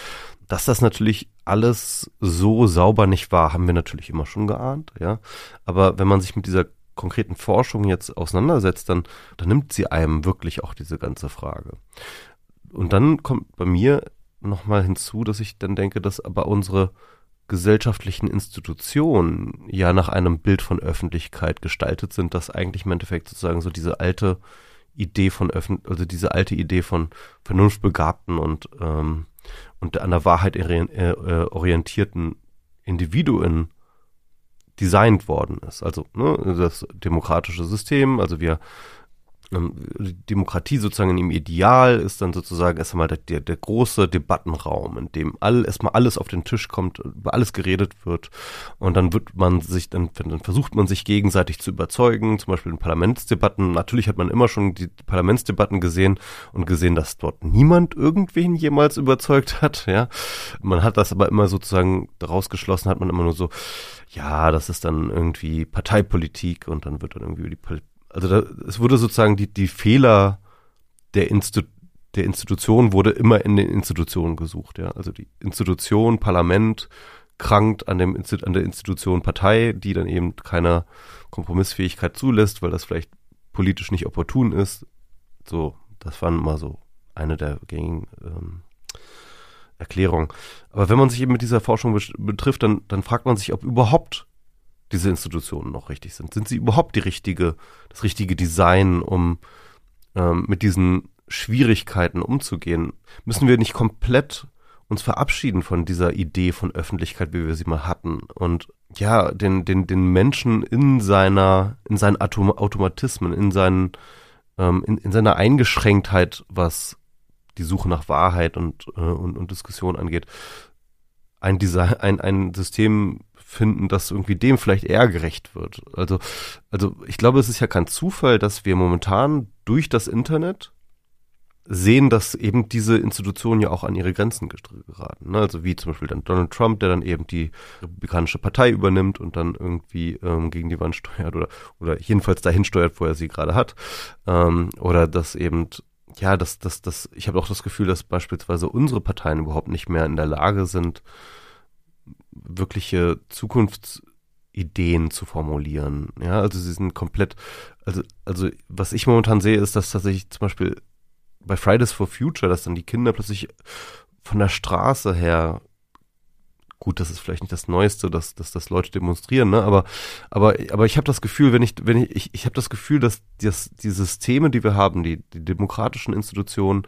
Dass das natürlich alles so sauber nicht war, haben wir natürlich immer schon geahnt, ja. Aber wenn man sich mit dieser konkreten Forschung jetzt auseinandersetzt, dann, dann nimmt sie einem wirklich auch diese ganze Frage. Und dann kommt bei mir nochmal hinzu, dass ich dann denke, dass aber unsere gesellschaftlichen Institutionen ja nach einem Bild von Öffentlichkeit gestaltet sind, dass eigentlich im Endeffekt sozusagen so diese alte Idee von Öffn also diese alte Idee von vernunftbegabten und ähm, und an der Wahrheit äh, orientierten Individuen designt worden ist. Also ne, das demokratische System, also wir Demokratie sozusagen dem Ideal ist dann sozusagen erst einmal der, der große Debattenraum, in dem all, erstmal alles auf den Tisch kommt, über alles geredet wird und dann wird man sich, dann, dann versucht man sich gegenseitig zu überzeugen, zum Beispiel in Parlamentsdebatten. Natürlich hat man immer schon die Parlamentsdebatten gesehen und gesehen, dass dort niemand irgendwen jemals überzeugt hat, ja. Man hat das aber immer sozusagen daraus geschlossen, hat man immer nur so, ja, das ist dann irgendwie Parteipolitik und dann wird dann irgendwie die also da, es wurde sozusagen die, die Fehler der, Instu der Institution wurde immer in den Institutionen gesucht, ja. Also die Institution, Parlament krankt an dem an der Institution Partei, die dann eben keine Kompromissfähigkeit zulässt, weil das vielleicht politisch nicht opportun ist. So, das waren mal so eine der gängigen ähm, Erklärungen. Aber wenn man sich eben mit dieser Forschung betrifft, dann, dann fragt man sich, ob überhaupt diese Institutionen noch richtig sind. Sind sie überhaupt die richtige, das richtige Design, um ähm, mit diesen Schwierigkeiten umzugehen? Müssen wir nicht komplett uns verabschieden von dieser Idee von Öffentlichkeit, wie wir sie mal hatten und ja, den, den, den Menschen in seiner, in seinen Autom Automatismen, in seinen, ähm, in, in seiner Eingeschränktheit, was die Suche nach Wahrheit und, äh, und, und Diskussion angeht, ein Design, ein, ein System finden, das irgendwie dem vielleicht eher gerecht wird. Also, also ich glaube, es ist ja kein Zufall, dass wir momentan durch das Internet sehen, dass eben diese Institutionen ja auch an ihre Grenzen geraten. Ne? Also wie zum Beispiel dann Donald Trump, der dann eben die Republikanische Partei übernimmt und dann irgendwie ähm, gegen die Wand steuert oder, oder jedenfalls dahin steuert, wo er sie gerade hat. Ähm, oder dass eben ja, das, das, das, ich habe auch das Gefühl, dass beispielsweise unsere Parteien überhaupt nicht mehr in der Lage sind, wirkliche Zukunftsideen zu formulieren. Ja, also sie sind komplett, also, also was ich momentan sehe, ist, dass tatsächlich zum Beispiel bei Fridays for Future, dass dann die Kinder plötzlich von der Straße her gut, das ist vielleicht nicht das Neueste, dass, dass das Leute demonstrieren, ne? Aber, aber, aber ich habe das Gefühl, wenn ich, wenn ich, ich, ich habe das Gefühl, dass das, die Systeme, die wir haben, die, die demokratischen Institutionen,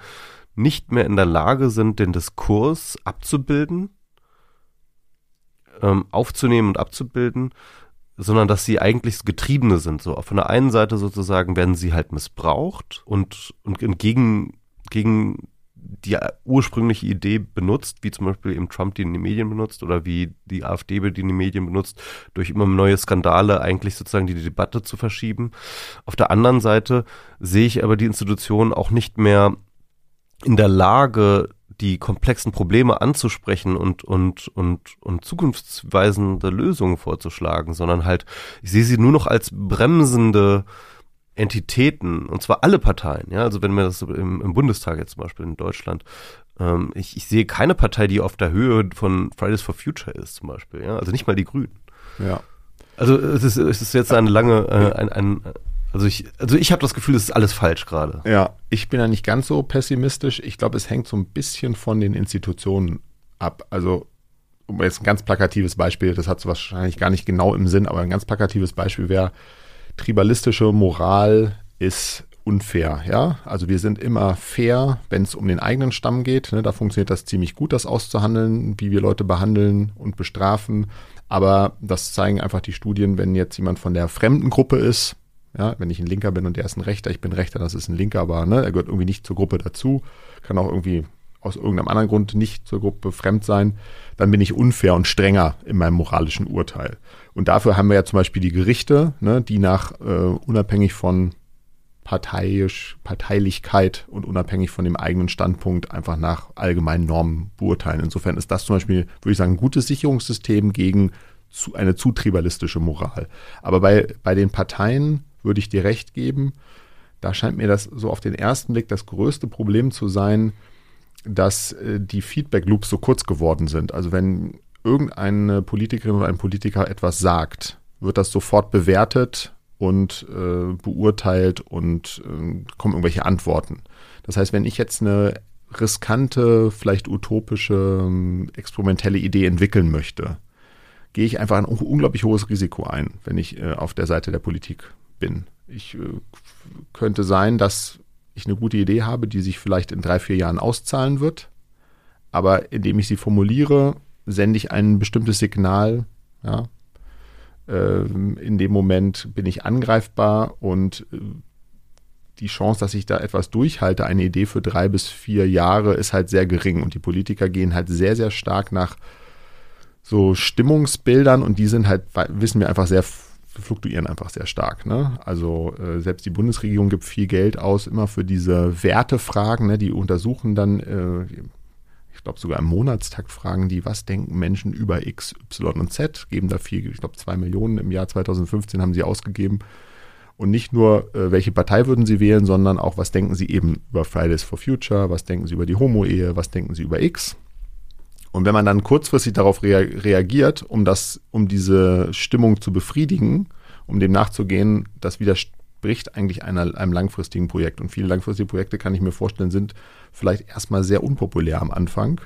nicht mehr in der Lage sind, den Diskurs abzubilden, ähm, aufzunehmen und abzubilden, sondern dass sie eigentlich Getriebene sind. So von der einen Seite sozusagen werden sie halt missbraucht und, und gegen, gegen die ursprüngliche Idee benutzt, wie zum Beispiel eben Trump die in den Medien benutzt oder wie die AfD die in den Medien benutzt, durch immer neue Skandale eigentlich sozusagen die Debatte zu verschieben. Auf der anderen Seite sehe ich aber die Institutionen auch nicht mehr in der Lage, die komplexen Probleme anzusprechen und, und, und, und zukunftsweisende Lösungen vorzuschlagen, sondern halt, ich sehe sie nur noch als bremsende Entitäten, und zwar alle Parteien, ja, also wenn wir das im, im Bundestag jetzt zum Beispiel in Deutschland, ähm, ich, ich sehe keine Partei, die auf der Höhe von Fridays for Future ist, zum Beispiel, ja, also nicht mal die Grünen. Ja. Also es ist, es ist jetzt eine lange, äh, ein, ein, also ich, also ich habe das Gefühl, es ist alles falsch gerade. Ja, ich bin ja nicht ganz so pessimistisch. Ich glaube, es hängt so ein bisschen von den Institutionen ab. Also um jetzt ein ganz plakatives Beispiel, das hat es wahrscheinlich gar nicht genau im Sinn, aber ein ganz plakatives Beispiel wäre, tribalistische Moral ist unfair, ja. Also wir sind immer fair, wenn es um den eigenen Stamm geht. Ne? Da funktioniert das ziemlich gut, das auszuhandeln, wie wir Leute behandeln und bestrafen. Aber das zeigen einfach die Studien, wenn jetzt jemand von der fremden Gruppe ist, ja, wenn ich ein Linker bin und der ist ein Rechter, ich bin Rechter, das ist ein Linker, aber ne, er gehört irgendwie nicht zur Gruppe dazu, kann auch irgendwie aus irgendeinem anderen Grund nicht zur Gruppe fremd sein, dann bin ich unfair und strenger in meinem moralischen Urteil. Und dafür haben wir ja zum Beispiel die Gerichte, ne, die nach äh, unabhängig von parteiisch, Parteilichkeit und unabhängig von dem eigenen Standpunkt einfach nach allgemeinen Normen beurteilen. Insofern ist das zum Beispiel, würde ich sagen, ein gutes Sicherungssystem gegen zu, eine zu tribalistische Moral. Aber bei, bei den Parteien würde ich dir recht geben, da scheint mir das so auf den ersten Blick das größte Problem zu sein, dass äh, die Feedback-Loops so kurz geworden sind. Also wenn irgendeine Politikerin oder ein Politiker etwas sagt, wird das sofort bewertet und äh, beurteilt und äh, kommen irgendwelche Antworten. Das heißt, wenn ich jetzt eine riskante, vielleicht utopische, ähm, experimentelle Idee entwickeln möchte, gehe ich einfach ein unglaublich hohes Risiko ein, wenn ich äh, auf der Seite der Politik bin. Ich äh, könnte sein, dass ich eine gute Idee habe, die sich vielleicht in drei, vier Jahren auszahlen wird. Aber indem ich sie formuliere, sende ich ein bestimmtes Signal. Ja. Ähm, in dem Moment bin ich angreifbar und äh, die Chance, dass ich da etwas durchhalte, eine Idee für drei bis vier Jahre, ist halt sehr gering. Und die Politiker gehen halt sehr, sehr stark nach so Stimmungsbildern und die sind halt, wissen wir einfach sehr fluktuieren einfach sehr stark. Ne? Also äh, selbst die Bundesregierung gibt viel Geld aus immer für diese Wertefragen. Ne? Die untersuchen dann, äh, ich glaube sogar im Monatstakt fragen die, was denken Menschen über X, Y und Z, geben da viel, ich glaube zwei Millionen im Jahr 2015 haben sie ausgegeben und nicht nur, äh, welche Partei würden Sie wählen, sondern auch, was denken Sie eben über Fridays for Future, was denken Sie über die Homo-Ehe, was denken Sie über X. Und wenn man dann kurzfristig darauf rea reagiert, um das, um diese Stimmung zu befriedigen, um dem nachzugehen, das widerspricht eigentlich einer, einem langfristigen Projekt. Und viele langfristige Projekte, kann ich mir vorstellen, sind vielleicht erstmal sehr unpopulär am Anfang,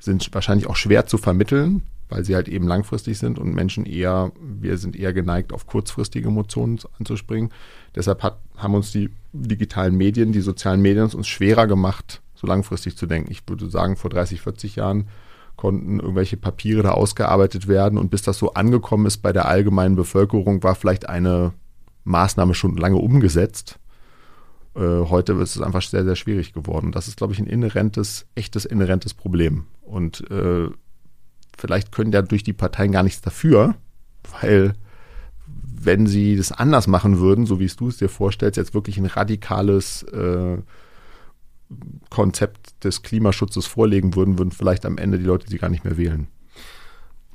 sind wahrscheinlich auch schwer zu vermitteln, weil sie halt eben langfristig sind und Menschen eher, wir sind eher geneigt, auf kurzfristige Emotionen anzuspringen. Deshalb hat, haben uns die digitalen Medien, die sozialen Medien uns schwerer gemacht, so langfristig zu denken. Ich würde sagen, vor 30, 40 Jahren konnten irgendwelche Papiere da ausgearbeitet werden und bis das so angekommen ist bei der allgemeinen Bevölkerung, war vielleicht eine Maßnahme schon lange umgesetzt. Äh, heute ist es einfach sehr, sehr schwierig geworden. Das ist, glaube ich, ein inhärentes, echtes inhärentes Problem. Und äh, vielleicht können ja durch die Parteien gar nichts dafür, weil wenn sie das anders machen würden, so wie es du es dir vorstellst, jetzt wirklich ein radikales äh, Konzept des Klimaschutzes vorlegen würden, würden vielleicht am Ende die Leute sie gar nicht mehr wählen.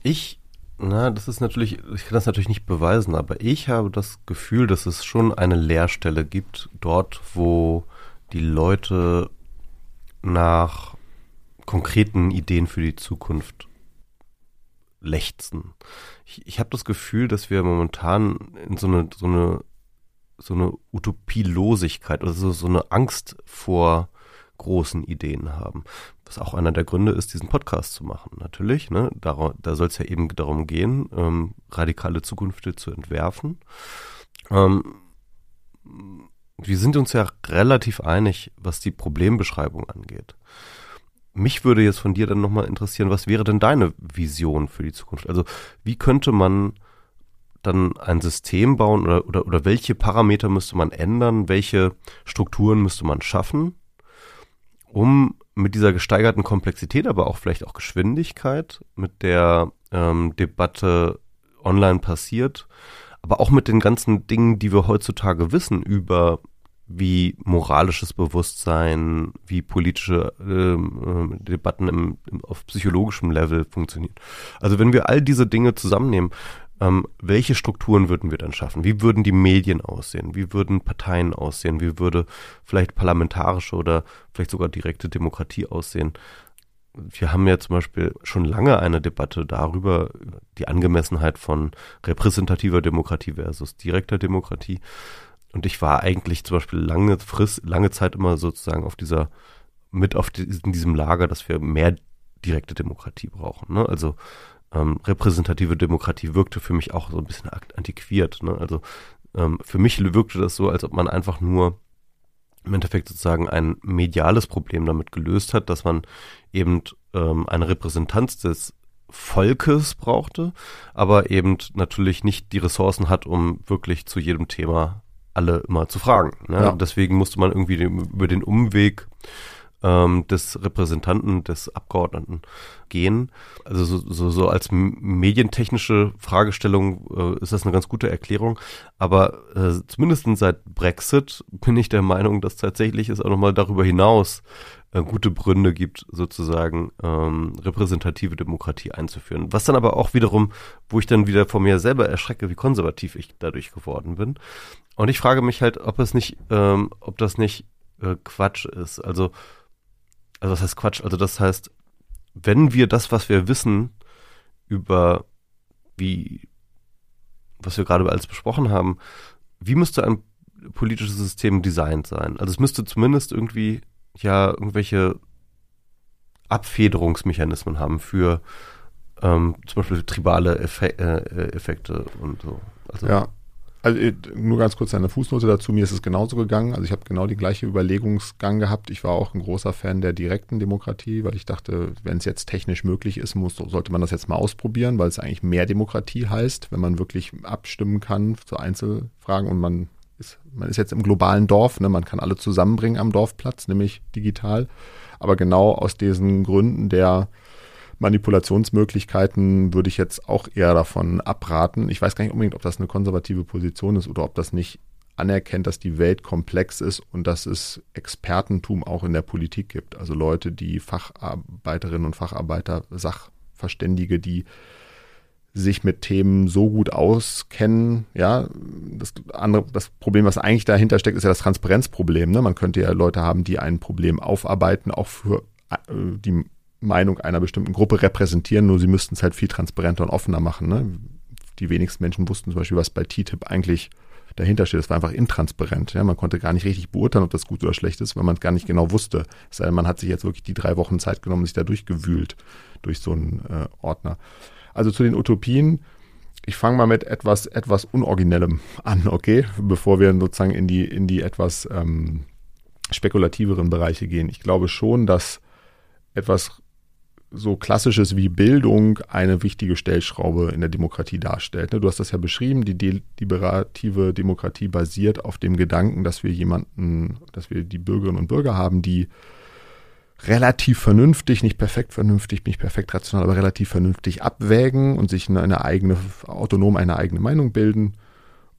Ich, na, das ist natürlich, ich kann das natürlich nicht beweisen, aber ich habe das Gefühl, dass es schon eine Leerstelle gibt, dort, wo die Leute nach konkreten Ideen für die Zukunft lechzen. Ich, ich habe das Gefühl, dass wir momentan in so eine, so eine, so eine Utopielosigkeit, also so eine Angst vor großen Ideen haben. Was auch einer der Gründe ist, diesen Podcast zu machen. Natürlich, ne, da, da soll es ja eben darum gehen, ähm, radikale Zukünfte zu entwerfen. Ähm, wir sind uns ja relativ einig, was die Problembeschreibung angeht. Mich würde jetzt von dir dann nochmal interessieren, was wäre denn deine Vision für die Zukunft? Also wie könnte man dann ein System bauen oder, oder, oder welche Parameter müsste man ändern, welche Strukturen müsste man schaffen, um mit dieser gesteigerten Komplexität, aber auch vielleicht auch Geschwindigkeit, mit der ähm, Debatte online passiert, aber auch mit den ganzen Dingen, die wir heutzutage wissen über wie moralisches Bewusstsein, wie politische ähm, äh, Debatten im, im, auf psychologischem Level funktionieren. Also wenn wir all diese Dinge zusammennehmen, ähm, welche Strukturen würden wir dann schaffen? Wie würden die Medien aussehen? Wie würden Parteien aussehen? Wie würde vielleicht parlamentarische oder vielleicht sogar direkte Demokratie aussehen? Wir haben ja zum Beispiel schon lange eine Debatte darüber, die Angemessenheit von repräsentativer Demokratie versus direkter Demokratie. Und ich war eigentlich zum Beispiel lange Frist, lange Zeit immer sozusagen auf dieser, mit auf die, in diesem Lager, dass wir mehr direkte Demokratie brauchen. Ne? Also ähm, repräsentative Demokratie wirkte für mich auch so ein bisschen antiquiert. Ne? Also ähm, für mich wirkte das so, als ob man einfach nur im Endeffekt sozusagen ein mediales Problem damit gelöst hat, dass man eben ähm, eine Repräsentanz des Volkes brauchte, aber eben natürlich nicht die Ressourcen hat, um wirklich zu jedem Thema alle immer zu fragen. Ne? Ja. Deswegen musste man irgendwie über den Umweg ähm, des Repräsentanten, des Abgeordneten gehen. Also so, so, so als medientechnische Fragestellung äh, ist das eine ganz gute Erklärung. Aber äh, zumindest seit Brexit bin ich der Meinung, dass tatsächlich es auch nochmal darüber hinaus äh, gute Gründe gibt, sozusagen ähm, repräsentative Demokratie einzuführen. Was dann aber auch wiederum, wo ich dann wieder vor mir selber erschrecke, wie konservativ ich dadurch geworden bin. Und ich frage mich halt, ob es nicht, ähm, ob das nicht äh, Quatsch ist. Also also was heißt Quatsch? Also das heißt, wenn wir das, was wir wissen über wie, was wir gerade alles besprochen haben, wie müsste ein politisches System designt sein? Also es müsste zumindest irgendwie ja irgendwelche Abfederungsmechanismen haben für ähm, zum Beispiel tribale Effe äh, Effekte und so. Also, ja, also äh, nur ganz kurz eine Fußnote dazu. Mir ist es genauso gegangen. Also ich habe genau die gleiche Überlegungsgang gehabt. Ich war auch ein großer Fan der direkten Demokratie, weil ich dachte, wenn es jetzt technisch möglich ist, muss, sollte man das jetzt mal ausprobieren, weil es eigentlich mehr Demokratie heißt, wenn man wirklich abstimmen kann zu Einzelfragen und man ist, man ist jetzt im globalen Dorf, ne? man kann alle zusammenbringen am Dorfplatz, nämlich digital. Aber genau aus diesen Gründen der Manipulationsmöglichkeiten würde ich jetzt auch eher davon abraten. Ich weiß gar nicht unbedingt, ob das eine konservative Position ist oder ob das nicht anerkennt, dass die Welt komplex ist und dass es Expertentum auch in der Politik gibt. Also Leute, die Facharbeiterinnen und Facharbeiter, Sachverständige, die sich mit Themen so gut auskennen. Ja, das andere, das Problem, was eigentlich dahinter steckt, ist ja das Transparenzproblem. Ne? Man könnte ja Leute haben, die ein Problem aufarbeiten, auch für äh, die Meinung einer bestimmten Gruppe repräsentieren, nur sie müssten es halt viel transparenter und offener machen. Ne? Die wenigsten Menschen wussten zum Beispiel, was bei TTIP eigentlich dahinter steht. Es war einfach intransparent. Ja? Man konnte gar nicht richtig beurteilen, ob das gut oder schlecht ist, weil man es gar nicht genau wusste. Es sei denn, man hat sich jetzt wirklich die drei Wochen Zeit genommen, sich da durchgewühlt durch so einen äh, Ordner. Also zu den Utopien. Ich fange mal mit etwas, etwas Unoriginellem an, okay? Bevor wir sozusagen in die, in die etwas ähm, spekulativeren Bereiche gehen. Ich glaube schon, dass etwas so Klassisches wie Bildung eine wichtige Stellschraube in der Demokratie darstellt. Ne? Du hast das ja beschrieben, die deliberative Demokratie basiert auf dem Gedanken, dass wir jemanden, dass wir die Bürgerinnen und Bürger haben, die relativ vernünftig, nicht perfekt vernünftig, nicht perfekt rational, aber relativ vernünftig abwägen und sich eine, eine eigene, autonom eine eigene Meinung bilden.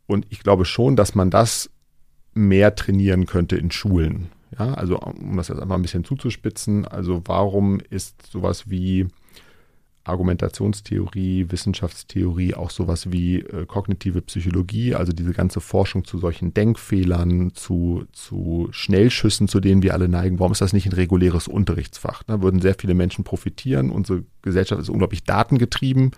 Und ich glaube schon, dass man das mehr trainieren könnte in Schulen. Ja, also um das jetzt einfach ein bisschen zuzuspitzen, also warum ist sowas wie Argumentationstheorie, Wissenschaftstheorie, auch sowas wie äh, kognitive Psychologie, also diese ganze Forschung zu solchen Denkfehlern, zu, zu Schnellschüssen, zu denen wir alle neigen. Warum ist das nicht ein reguläres Unterrichtsfach? Da würden sehr viele Menschen profitieren. Unsere Gesellschaft ist unglaublich datengetrieben.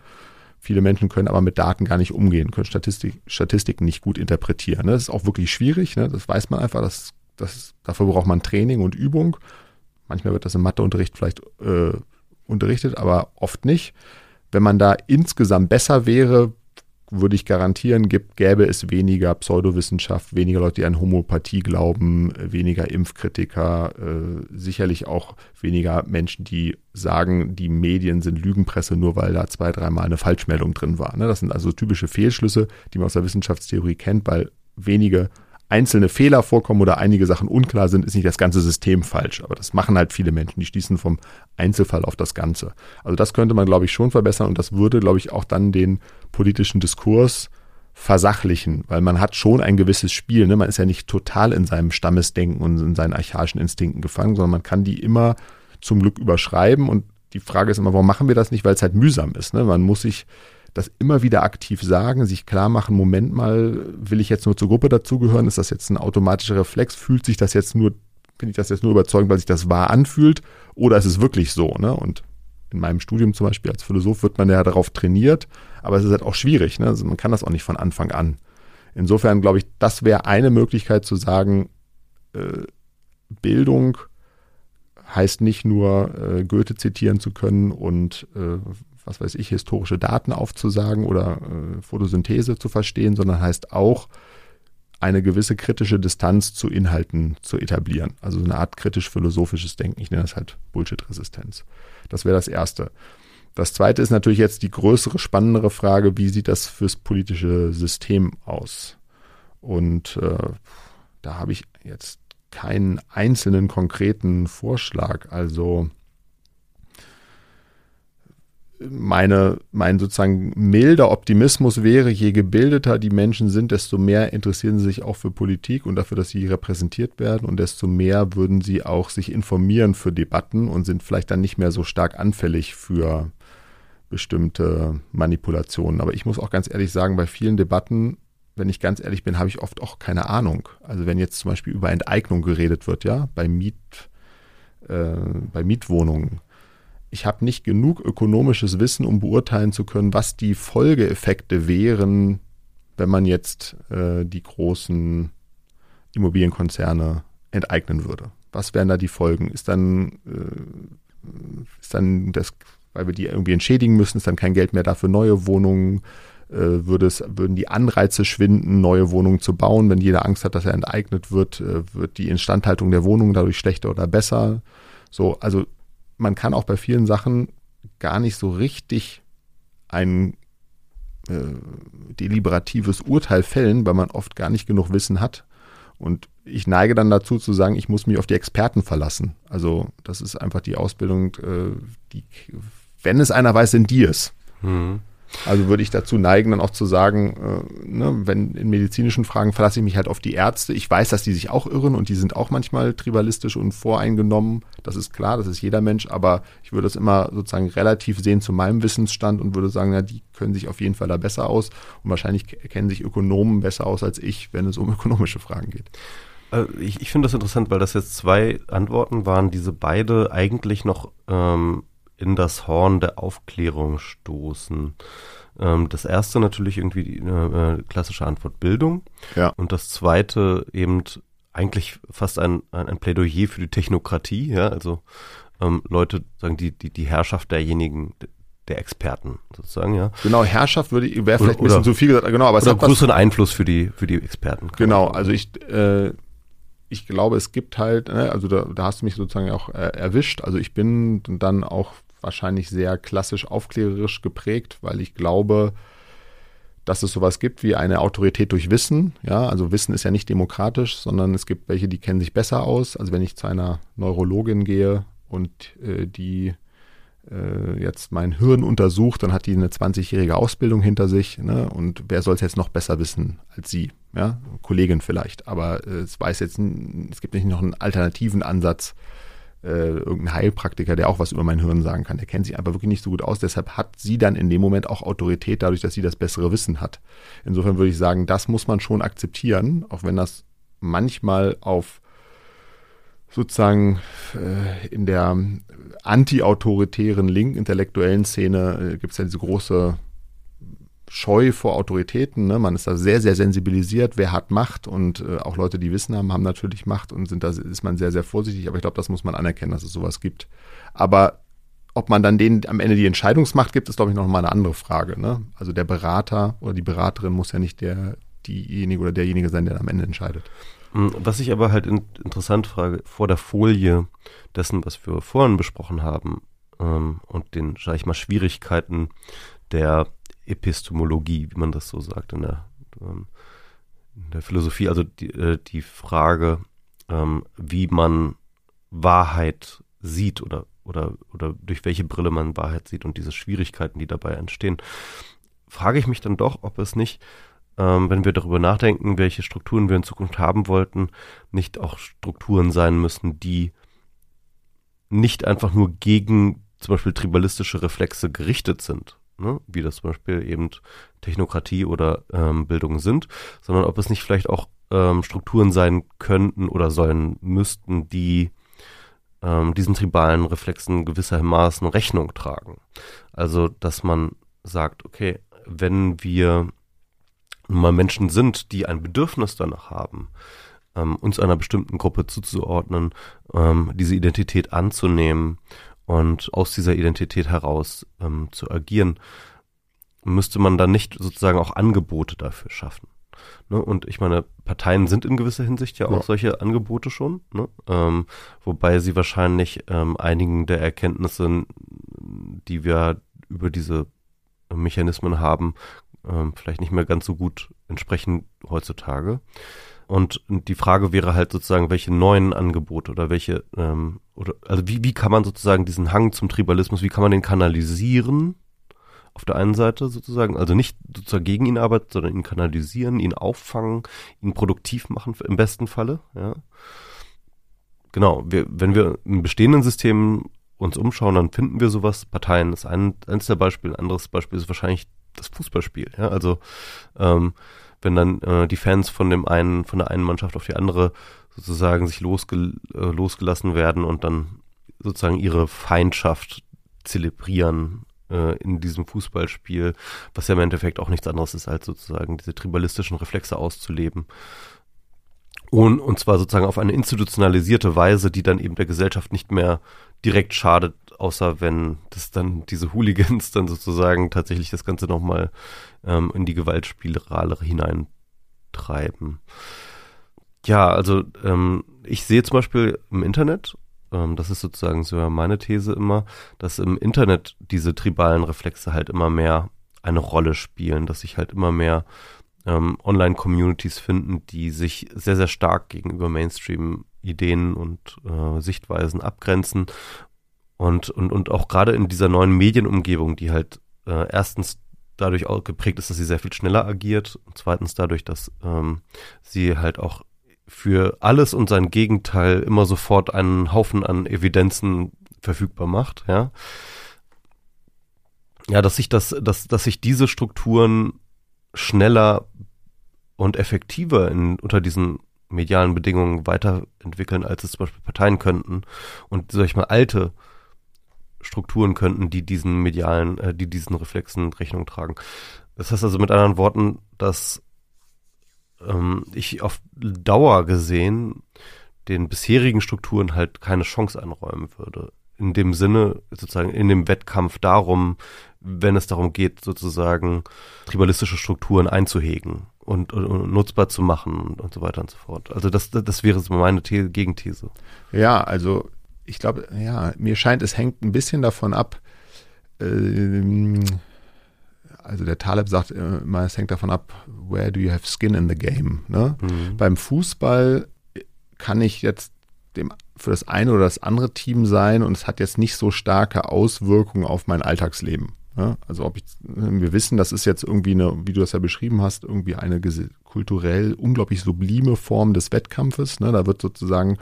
Viele Menschen können aber mit Daten gar nicht umgehen, können Statistik, Statistiken nicht gut interpretieren. Das ist auch wirklich schwierig. Ne? Das weiß man einfach. Das, das, dafür braucht man Training und Übung. Manchmal wird das im Matheunterricht vielleicht äh, unterrichtet, aber oft nicht. Wenn man da insgesamt besser wäre, würde ich garantieren, gibt, gäbe es weniger Pseudowissenschaft, weniger Leute, die an Homöopathie glauben, weniger Impfkritiker, äh, sicherlich auch weniger Menschen, die sagen, die Medien sind Lügenpresse, nur weil da zwei, dreimal eine Falschmeldung drin war. Ne? Das sind also typische Fehlschlüsse, die man aus der Wissenschaftstheorie kennt, weil wenige einzelne Fehler vorkommen oder einige Sachen unklar sind, ist nicht das ganze System falsch. Aber das machen halt viele Menschen. Die schließen vom Einzelfall auf das Ganze. Also das könnte man, glaube ich, schon verbessern und das würde, glaube ich, auch dann den politischen Diskurs versachlichen, weil man hat schon ein gewisses Spiel. Ne? Man ist ja nicht total in seinem Stammesdenken und in seinen archaischen Instinkten gefangen, sondern man kann die immer zum Glück überschreiben. Und die Frage ist immer, warum machen wir das nicht? Weil es halt mühsam ist. Ne? Man muss sich das immer wieder aktiv sagen, sich klar machen, Moment mal, will ich jetzt nur zur Gruppe dazugehören? Ist das jetzt ein automatischer Reflex? Fühlt sich das jetzt nur, finde ich das jetzt nur überzeugend, weil sich das wahr anfühlt? Oder ist es wirklich so? Ne? Und in meinem Studium zum Beispiel als Philosoph wird man ja darauf trainiert, aber es ist halt auch schwierig. Ne? Also man kann das auch nicht von Anfang an. Insofern glaube ich, das wäre eine Möglichkeit zu sagen, äh, Bildung heißt nicht nur äh, Goethe zitieren zu können und äh, was weiß ich, historische Daten aufzusagen oder äh, Photosynthese zu verstehen, sondern heißt auch, eine gewisse kritische Distanz zu Inhalten zu etablieren. Also eine Art kritisch-philosophisches Denken. Ich nenne das halt Bullshit-Resistenz. Das wäre das Erste. Das Zweite ist natürlich jetzt die größere, spannendere Frage, wie sieht das fürs politische System aus? Und äh, da habe ich jetzt keinen einzelnen konkreten Vorschlag. Also meine, mein sozusagen milder Optimismus wäre, je gebildeter die Menschen sind, desto mehr interessieren sie sich auch für Politik und dafür, dass sie repräsentiert werden und desto mehr würden sie auch sich informieren für Debatten und sind vielleicht dann nicht mehr so stark anfällig für bestimmte Manipulationen. Aber ich muss auch ganz ehrlich sagen, bei vielen Debatten, wenn ich ganz ehrlich bin, habe ich oft auch keine Ahnung. Also wenn jetzt zum Beispiel über Enteignung geredet wird, ja, bei Miet, äh, bei Mietwohnungen, ich habe nicht genug ökonomisches Wissen, um beurteilen zu können, was die Folgeeffekte wären, wenn man jetzt äh, die großen Immobilienkonzerne enteignen würde. Was wären da die Folgen? Ist dann, äh, ist dann das, weil wir die irgendwie entschädigen müssen, ist dann kein Geld mehr da für neue Wohnungen? Äh, würde es, würden die Anreize schwinden, neue Wohnungen zu bauen, wenn jeder Angst hat, dass er enteignet wird, äh, wird die Instandhaltung der Wohnungen dadurch schlechter oder besser? So, also man kann auch bei vielen Sachen gar nicht so richtig einen äh, deliberatives Urteil fällen, weil man oft gar nicht genug Wissen hat. Und ich neige dann dazu zu sagen, ich muss mich auf die Experten verlassen. Also das ist einfach die Ausbildung, äh, die, wenn es einer weiß, sind die es. Mhm. Also würde ich dazu neigen, dann auch zu sagen, äh, ne, wenn in medizinischen Fragen verlasse ich mich halt auf die Ärzte. Ich weiß, dass die sich auch irren und die sind auch manchmal tribalistisch und voreingenommen. Das ist klar, das ist jeder Mensch, aber ich würde es immer sozusagen relativ sehen zu meinem Wissensstand und würde sagen, ja, die können sich auf jeden Fall da besser aus und wahrscheinlich kennen sich Ökonomen besser aus als ich, wenn es um *laughs* ökonomische Fragen geht. Äh, ich, ich finde das interessant, weil das jetzt zwei Antworten waren, diese beide eigentlich noch ähm, in das Horn der Aufklärung stoßen. Ähm, das erste natürlich irgendwie die äh, klassische Antwort Bildung. Ja. Und das zweite eben eigentlich fast ein, ein, ein Plädoyer für die Technokratie, ja, also ähm, Leute sagen die, die, die Herrschaft derjenigen, der Experten sozusagen, ja. Genau, Herrschaft würde wäre vielleicht oder, ein bisschen zu viel gesagt, genau, aber es oder hat größeren Einfluss für die für die Experten. Genau, also ich äh, ich glaube, es gibt halt, ne, also da, da hast du mich sozusagen auch äh, erwischt. Also ich bin dann auch wahrscheinlich sehr klassisch aufklärerisch geprägt, weil ich glaube, dass es sowas gibt wie eine Autorität durch Wissen. Ja, also Wissen ist ja nicht demokratisch, sondern es gibt welche, die kennen sich besser aus. Also wenn ich zu einer Neurologin gehe und äh, die äh, jetzt mein Hirn untersucht, dann hat die eine 20-jährige Ausbildung hinter sich. Ne? Und wer soll es jetzt noch besser wissen als sie? Ja, Kollegin vielleicht. Aber äh, es weiß jetzt, es gibt nicht noch einen alternativen Ansatz äh, irgendein Heilpraktiker, der auch was über mein Hirn sagen kann. Der kennt sich aber wirklich nicht so gut aus. Deshalb hat sie dann in dem Moment auch Autorität, dadurch, dass sie das bessere Wissen hat. Insofern würde ich sagen, das muss man schon akzeptieren, auch wenn das manchmal auf sozusagen äh, in der anti-autoritären link-intellektuellen Szene äh, gibt es ja diese große Scheu vor Autoritäten. Ne? Man ist da sehr, sehr sensibilisiert, wer hat Macht und äh, auch Leute, die Wissen haben, haben natürlich Macht und sind da ist man sehr, sehr vorsichtig. Aber ich glaube, das muss man anerkennen, dass es sowas gibt. Aber ob man dann denen am Ende die Entscheidungsmacht gibt, ist, glaube ich, noch mal eine andere Frage. Ne? Also der Berater oder die Beraterin muss ja nicht der, diejenige oder derjenige sein, der am Ende entscheidet. Hm, was ich aber halt in, interessant frage, vor der Folie dessen, was wir vorhin besprochen haben ähm, und den, sag ich mal, Schwierigkeiten der Epistemologie, wie man das so sagt in der, ähm, in der Philosophie, also die, äh, die Frage, ähm, wie man Wahrheit sieht oder, oder, oder durch welche Brille man Wahrheit sieht und diese Schwierigkeiten, die dabei entstehen, frage ich mich dann doch, ob es nicht, ähm, wenn wir darüber nachdenken, welche Strukturen wir in Zukunft haben wollten, nicht auch Strukturen sein müssen, die nicht einfach nur gegen zum Beispiel tribalistische Reflexe gerichtet sind, ne, wie das zum Beispiel eben Technokratie oder ähm, Bildung sind, sondern ob es nicht vielleicht auch ähm, Strukturen sein könnten oder sollen müssten, die ähm, diesen tribalen Reflexen gewissermaßen Rechnung tragen. Also, dass man sagt, okay, wenn wir mal Menschen sind, die ein Bedürfnis danach haben, ähm, uns einer bestimmten Gruppe zuzuordnen, ähm, diese Identität anzunehmen und aus dieser Identität heraus ähm, zu agieren, müsste man dann nicht sozusagen auch Angebote dafür schaffen. Ne? Und ich meine, Parteien sind in gewisser Hinsicht ja auch ja. solche Angebote schon, ne? ähm, wobei sie wahrscheinlich ähm, einigen der Erkenntnisse, die wir über diese Mechanismen haben, ähm, vielleicht nicht mehr ganz so gut entsprechen heutzutage. Und die Frage wäre halt sozusagen, welche neuen Angebote oder welche, ähm, oder also wie, wie kann man sozusagen diesen Hang zum Tribalismus, wie kann man den kanalisieren? Auf der einen Seite sozusagen, also nicht sozusagen gegen ihn arbeiten, sondern ihn kanalisieren, ihn auffangen, ihn produktiv machen im besten Falle, ja. Genau, wir, wenn wir im bestehenden System uns umschauen, dann finden wir sowas. Parteien ist ein, eins der Beispiele. Ein anderes Beispiel ist wahrscheinlich das Fußballspiel. Ja? Also ähm, wenn dann äh, die Fans von dem einen, von der einen Mannschaft auf die andere sozusagen sich losge äh, losgelassen werden und dann sozusagen ihre Feindschaft zelebrieren äh, in diesem Fußballspiel, was ja im Endeffekt auch nichts anderes ist, als sozusagen diese tribalistischen Reflexe auszuleben. Und, und zwar sozusagen auf eine institutionalisierte Weise, die dann eben der Gesellschaft nicht mehr direkt schadet, außer wenn das dann diese Hooligans dann sozusagen tatsächlich das Ganze nochmal ähm, in die Gewaltspirale hineintreiben. Ja, also ähm, ich sehe zum Beispiel im Internet, ähm, das ist sozusagen so meine These immer, dass im Internet diese tribalen Reflexe halt immer mehr eine Rolle spielen, dass sich halt immer mehr ähm, Online-Communities finden, die sich sehr, sehr stark gegenüber Mainstream-Ideen und äh, Sichtweisen abgrenzen. Und, und, und auch gerade in dieser neuen Medienumgebung, die halt äh, erstens dadurch auch geprägt ist, dass sie sehr viel schneller agiert und zweitens dadurch, dass ähm, sie halt auch für alles und sein Gegenteil immer sofort einen Haufen an Evidenzen verfügbar macht, ja. Ja, dass sich das, dass, dass sich diese Strukturen schneller und effektiver in, unter diesen medialen Bedingungen weiterentwickeln, als es zum Beispiel Parteien könnten und, sag ich mal, alte Strukturen könnten, die diesen medialen, äh, die diesen Reflexen Rechnung tragen. Das heißt also mit anderen Worten, dass ähm, ich auf Dauer gesehen den bisherigen Strukturen halt keine Chance einräumen würde. In dem Sinne, sozusagen in dem Wettkampf darum, wenn es darum geht, sozusagen tribalistische Strukturen einzuhegen und, und, und nutzbar zu machen und, und, so weiter und so fort. Also das, das wäre so meine The Gegenthese. Ja, also ich glaube, ja, mir scheint, es hängt ein bisschen davon ab, ähm, also der Taleb sagt immer, es hängt davon ab, where do you have skin in the game. Ne? Mhm. Beim Fußball kann ich jetzt dem, für das eine oder das andere Team sein und es hat jetzt nicht so starke Auswirkungen auf mein Alltagsleben. Ja, also ob ich, wir wissen, das ist jetzt irgendwie eine, wie du das ja beschrieben hast, irgendwie eine kulturell unglaublich sublime Form des Wettkampfes. Ne? Da wird sozusagen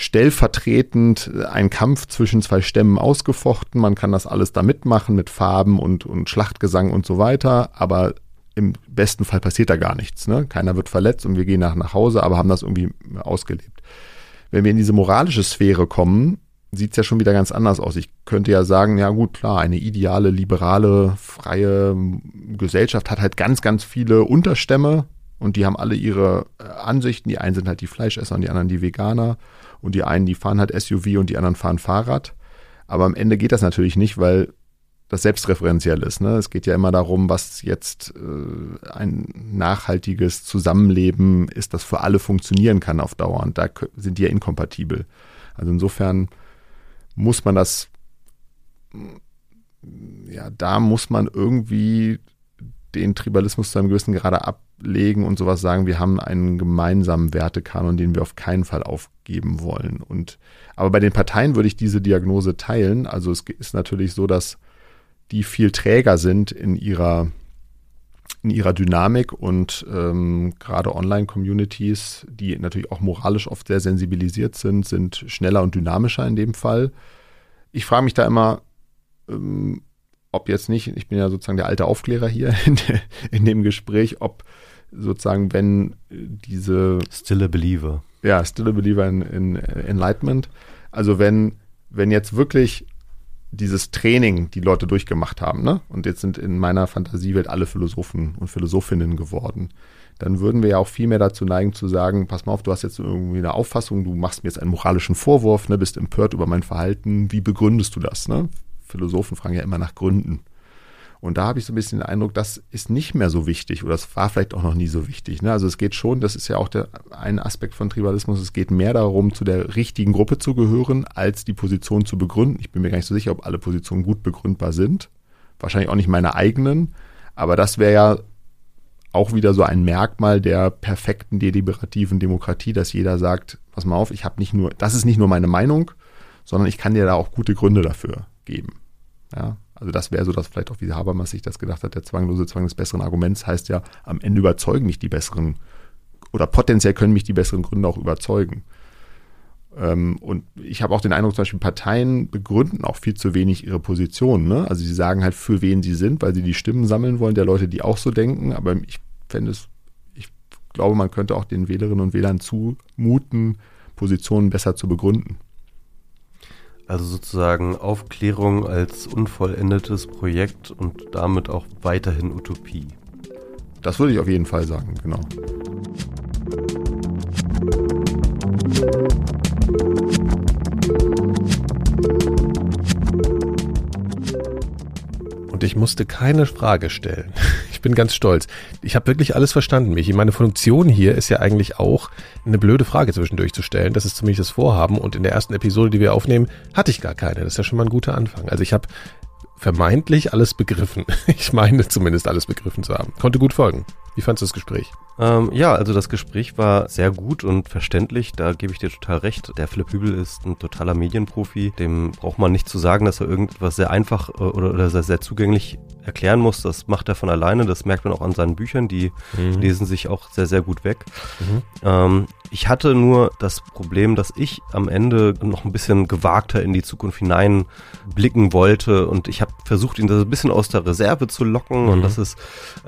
stellvertretend ein Kampf zwischen zwei Stämmen ausgefochten. Man kann das alles da mitmachen mit Farben und, und Schlachtgesang und so weiter, aber im besten Fall passiert da gar nichts. Ne? Keiner wird verletzt und wir gehen nach, nach Hause, aber haben das irgendwie ausgelebt. Wenn wir in diese moralische Sphäre kommen, sieht es ja schon wieder ganz anders aus. Ich könnte ja sagen, ja gut, klar, eine ideale, liberale, freie Gesellschaft hat halt ganz, ganz viele Unterstämme und die haben alle ihre Ansichten. Die einen sind halt die Fleischesser und die anderen die Veganer und die einen, die fahren halt SUV und die anderen fahren Fahrrad. Aber am Ende geht das natürlich nicht, weil das selbstreferenziell ist. Ne? Es geht ja immer darum, was jetzt äh, ein nachhaltiges Zusammenleben ist, das für alle funktionieren kann auf Dauer. Und da sind die ja inkompatibel. Also insofern muss man das, ja, da muss man irgendwie den Tribalismus zu einem gewissen Grade ablegen und sowas sagen, wir haben einen gemeinsamen Wertekanon, den wir auf keinen Fall aufgeben wollen. Und, aber bei den Parteien würde ich diese Diagnose teilen. Also es ist natürlich so, dass die viel träger sind in ihrer in ihrer Dynamik und ähm, gerade Online-Communities, die natürlich auch moralisch oft sehr sensibilisiert sind, sind schneller und dynamischer in dem Fall. Ich frage mich da immer, ähm, ob jetzt nicht, ich bin ja sozusagen der alte Aufklärer hier *laughs* in, in dem Gespräch, ob sozusagen, wenn diese Still a Believer. Ja, Still a Believer in, in Enlightenment. Also wenn, wenn jetzt wirklich dieses Training die Leute durchgemacht haben, ne? Und jetzt sind in meiner Fantasiewelt alle Philosophen und Philosophinnen geworden. Dann würden wir ja auch viel mehr dazu neigen zu sagen, pass mal auf, du hast jetzt irgendwie eine Auffassung, du machst mir jetzt einen moralischen Vorwurf, ne, bist empört über mein Verhalten, wie begründest du das, ne? Philosophen fragen ja immer nach Gründen. Und da habe ich so ein bisschen den Eindruck, das ist nicht mehr so wichtig oder es war vielleicht auch noch nie so wichtig. Ne? Also es geht schon, das ist ja auch der, ein Aspekt von Tribalismus, es geht mehr darum, zu der richtigen Gruppe zu gehören, als die Position zu begründen. Ich bin mir gar nicht so sicher, ob alle Positionen gut begründbar sind. Wahrscheinlich auch nicht meine eigenen, aber das wäre ja auch wieder so ein Merkmal der perfekten deliberativen Demokratie, dass jeder sagt, pass mal auf, ich habe nicht nur, das ist nicht nur meine Meinung, sondern ich kann dir da auch gute Gründe dafür geben. Ja, also das wäre so, dass vielleicht auch wie Habermas sich das gedacht hat, der zwanglose Zwang des besseren Arguments heißt ja, am Ende überzeugen mich die besseren oder potenziell können mich die besseren Gründe auch überzeugen. Ähm, und ich habe auch den Eindruck, zum Beispiel Parteien begründen auch viel zu wenig ihre Position. Ne? Also sie sagen halt, für wen sie sind, weil sie die Stimmen sammeln wollen der Leute, die auch so denken. Aber ich fände es, ich glaube, man könnte auch den Wählerinnen und Wählern zumuten, Positionen besser zu begründen. Also sozusagen Aufklärung als unvollendetes Projekt und damit auch weiterhin Utopie. Das würde ich auf jeden Fall sagen, genau. Und ich musste keine Frage stellen. Ich bin ganz stolz. Ich habe wirklich alles verstanden, Michi. Meine Funktion hier ist ja eigentlich auch, eine blöde Frage zwischendurch zu stellen. Das ist zumindest das Vorhaben. Und in der ersten Episode, die wir aufnehmen, hatte ich gar keine. Das ist ja schon mal ein guter Anfang. Also ich habe vermeintlich alles begriffen. *laughs* Ich meine zumindest alles begriffen zu haben. Konnte gut folgen. Wie fandest du das Gespräch? Ähm, ja, also das Gespräch war sehr gut und verständlich. Da gebe ich dir total recht. Der Philipp Hübel ist ein totaler Medienprofi. Dem braucht man nicht zu sagen, dass er irgendwas sehr einfach äh, oder, oder sehr, sehr zugänglich erklären muss. Das macht er von alleine. Das merkt man auch an seinen Büchern. Die mhm. lesen sich auch sehr, sehr gut weg. Mhm. Ähm, ich hatte nur das Problem, dass ich am Ende noch ein bisschen gewagter in die Zukunft hinein blicken wollte und ich habe versucht, ihn das ein bisschen aus der Reserve zu locken mhm. und das ist,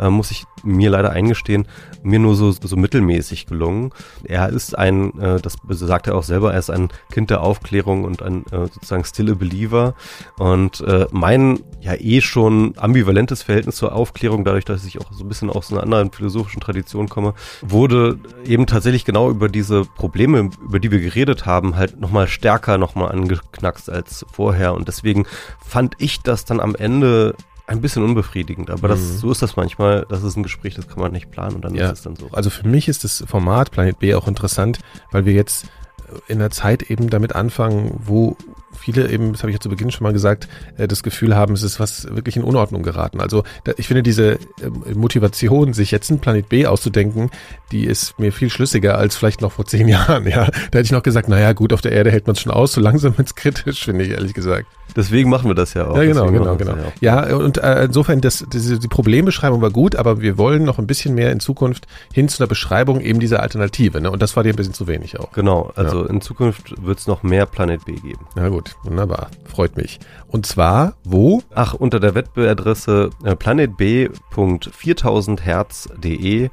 äh, muss ich mir leider eingestehen, mir nur so, so mittelmäßig gelungen. Er ist ein, äh, das sagt er auch selber, er ist ein Kind der Aufklärung und ein äh, sozusagen still a believer und äh, mein ja eh schon ambivalentes Verhältnis zur Aufklärung, dadurch, dass ich auch so ein bisschen aus einer anderen philosophischen Tradition komme, wurde eben tatsächlich genau über diese Probleme, über die wir geredet haben, halt nochmal stärker nochmal angeknackst als vorher. Und deswegen fand ich das dann am Ende ein bisschen unbefriedigend, aber das, mhm. so ist das manchmal. Das ist ein Gespräch, das kann man nicht planen und dann ja. ist es dann so. Also für mich ist das Format Planet B auch interessant, weil wir jetzt in der Zeit eben damit anfangen, wo viele eben, das habe ich ja zu Beginn schon mal gesagt, äh, das Gefühl haben, es ist was wirklich in Unordnung geraten. Also ich finde diese ähm, Motivation, sich jetzt einen Planet B auszudenken, die ist mir viel schlüssiger als vielleicht noch vor zehn *laughs* Jahren. Ja, da hätte ich noch gesagt, naja, gut, auf der Erde hält man es schon aus, so langsam ins kritisch, finde ich ehrlich gesagt. Deswegen machen wir das ja auch. Ja, genau, Deswegen genau, genau. Ja, ja, und äh, insofern, das, diese, die Problembeschreibung war gut, aber wir wollen noch ein bisschen mehr in Zukunft hin zu einer Beschreibung eben dieser Alternative. Ne? Und das war dir ein bisschen zu wenig auch. Genau, also ja. in Zukunft wird es noch mehr Planet B geben. Na gut, wunderbar. Freut mich. Und zwar wo? Ach, unter der Wettbeadresse äh, planetb.4000herz.de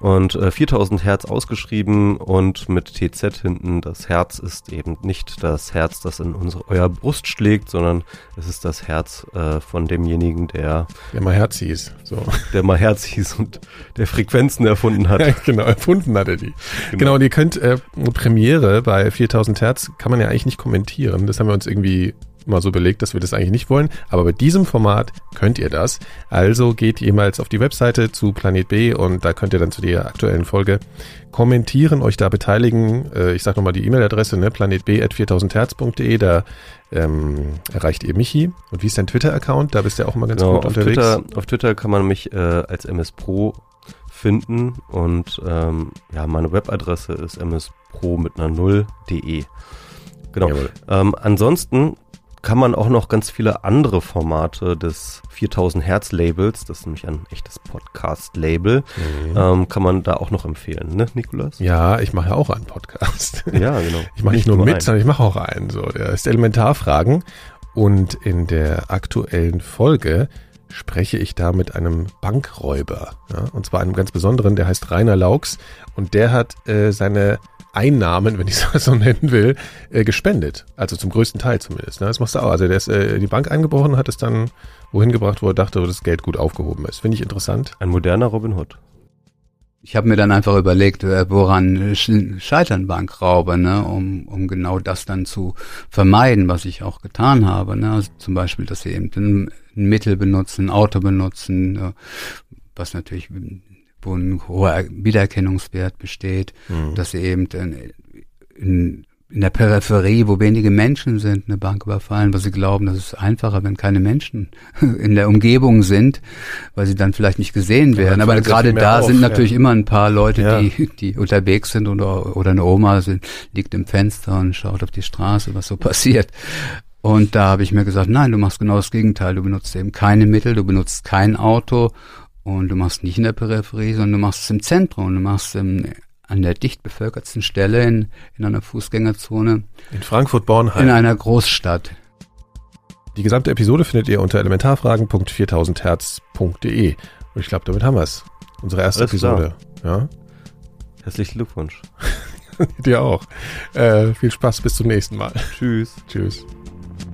und äh, 4000 Hertz ausgeschrieben und mit TZ hinten. Das Herz ist eben nicht das Herz, das in unsere, euer Brust schlägt, sondern es ist das Herz äh, von demjenigen, der der mal Herz hieß, so. der mal Herz hieß und der Frequenzen erfunden hat. Ja, *laughs* genau, erfunden hat er die. Genau, genau und ihr könnt äh, Premiere bei 4000 Hertz kann man ja eigentlich nicht kommentieren. Das haben wir uns irgendwie mal so belegt, dass wir das eigentlich nicht wollen. Aber bei diesem Format könnt ihr das. Also geht jemals auf die Webseite zu Planet B und da könnt ihr dann zu der aktuellen Folge kommentieren, euch da beteiligen. Äh, ich sage nochmal die E-Mail-Adresse, ne, planetb.4000herz.de, da ähm, erreicht ihr Michi. Und wie ist dein Twitter-Account? Da bist du ja auch immer ganz genau, gut auf unterwegs. Twitter, auf Twitter kann man mich äh, als MS Pro finden und ähm, ja, meine Webadresse ist mspro mit einer Null.de. Genau. Ähm, ansonsten kann man auch noch ganz viele andere Formate des 4000 Hertz Labels, das ist nämlich ein echtes Podcast-Label, mhm. ähm, kann man da auch noch empfehlen, ne, Nikolas? Ja, ich mache ja auch einen Podcast. Ja, genau. Ich mache nicht, nur, nur mit, einen. sondern ich mache auch einen. So, der ist Elementarfragen. Und in der aktuellen Folge spreche ich da mit einem Bankräuber. Ja, und zwar einem ganz besonderen, der heißt Rainer Laux. Und der hat äh, seine Einnahmen, wenn ich *laughs* es so nennen will, äh, gespendet. Also zum größten Teil zumindest. Ne? Das machst du auch. Also der ist äh, in die Bank eingebrochen, hat es dann wohin gebracht, wo er dachte, wo das Geld gut aufgehoben ist. Finde ich interessant. Ein moderner Robin Hood. Ich habe mir dann einfach überlegt, äh, woran scheitern Bankrauber, ne, um, um genau das dann zu vermeiden, was ich auch getan habe. Ne? Also zum Beispiel, dass sie eben ein Mittel benutzen, ein Auto benutzen, äh, was natürlich wo ein hoher Wiedererkennungswert besteht, mhm. dass sie eben in, in, in, der Peripherie, wo wenige Menschen sind, eine Bank überfallen, weil sie glauben, das ist einfacher, wenn keine Menschen *laughs* in der Umgebung sind, weil sie dann vielleicht nicht gesehen werden. Aber gerade da auf, sind natürlich ja. immer ein paar Leute, ja. die, die unterwegs sind oder, oder eine Oma sind, liegt im Fenster und schaut auf die Straße, was so *laughs* passiert. Und da habe ich mir gesagt, nein, du machst genau das Gegenteil. Du benutzt eben keine Mittel, du benutzt kein Auto und du machst nicht in der Peripherie, sondern du machst es im Zentrum. Du machst im, an der dicht bevölkertsten Stelle in, in einer Fußgängerzone. In Frankfurt-Bornheim. In einer Großstadt. Die gesamte Episode findet ihr unter elementarfragen.4000herz.de. Und ich glaube, damit haben wir es. Unsere erste Alles Episode. Ja? Herzlichen Glückwunsch. *laughs* Dir auch. Äh, viel Spaß, bis zum nächsten Mal. Tschüss. Tschüss.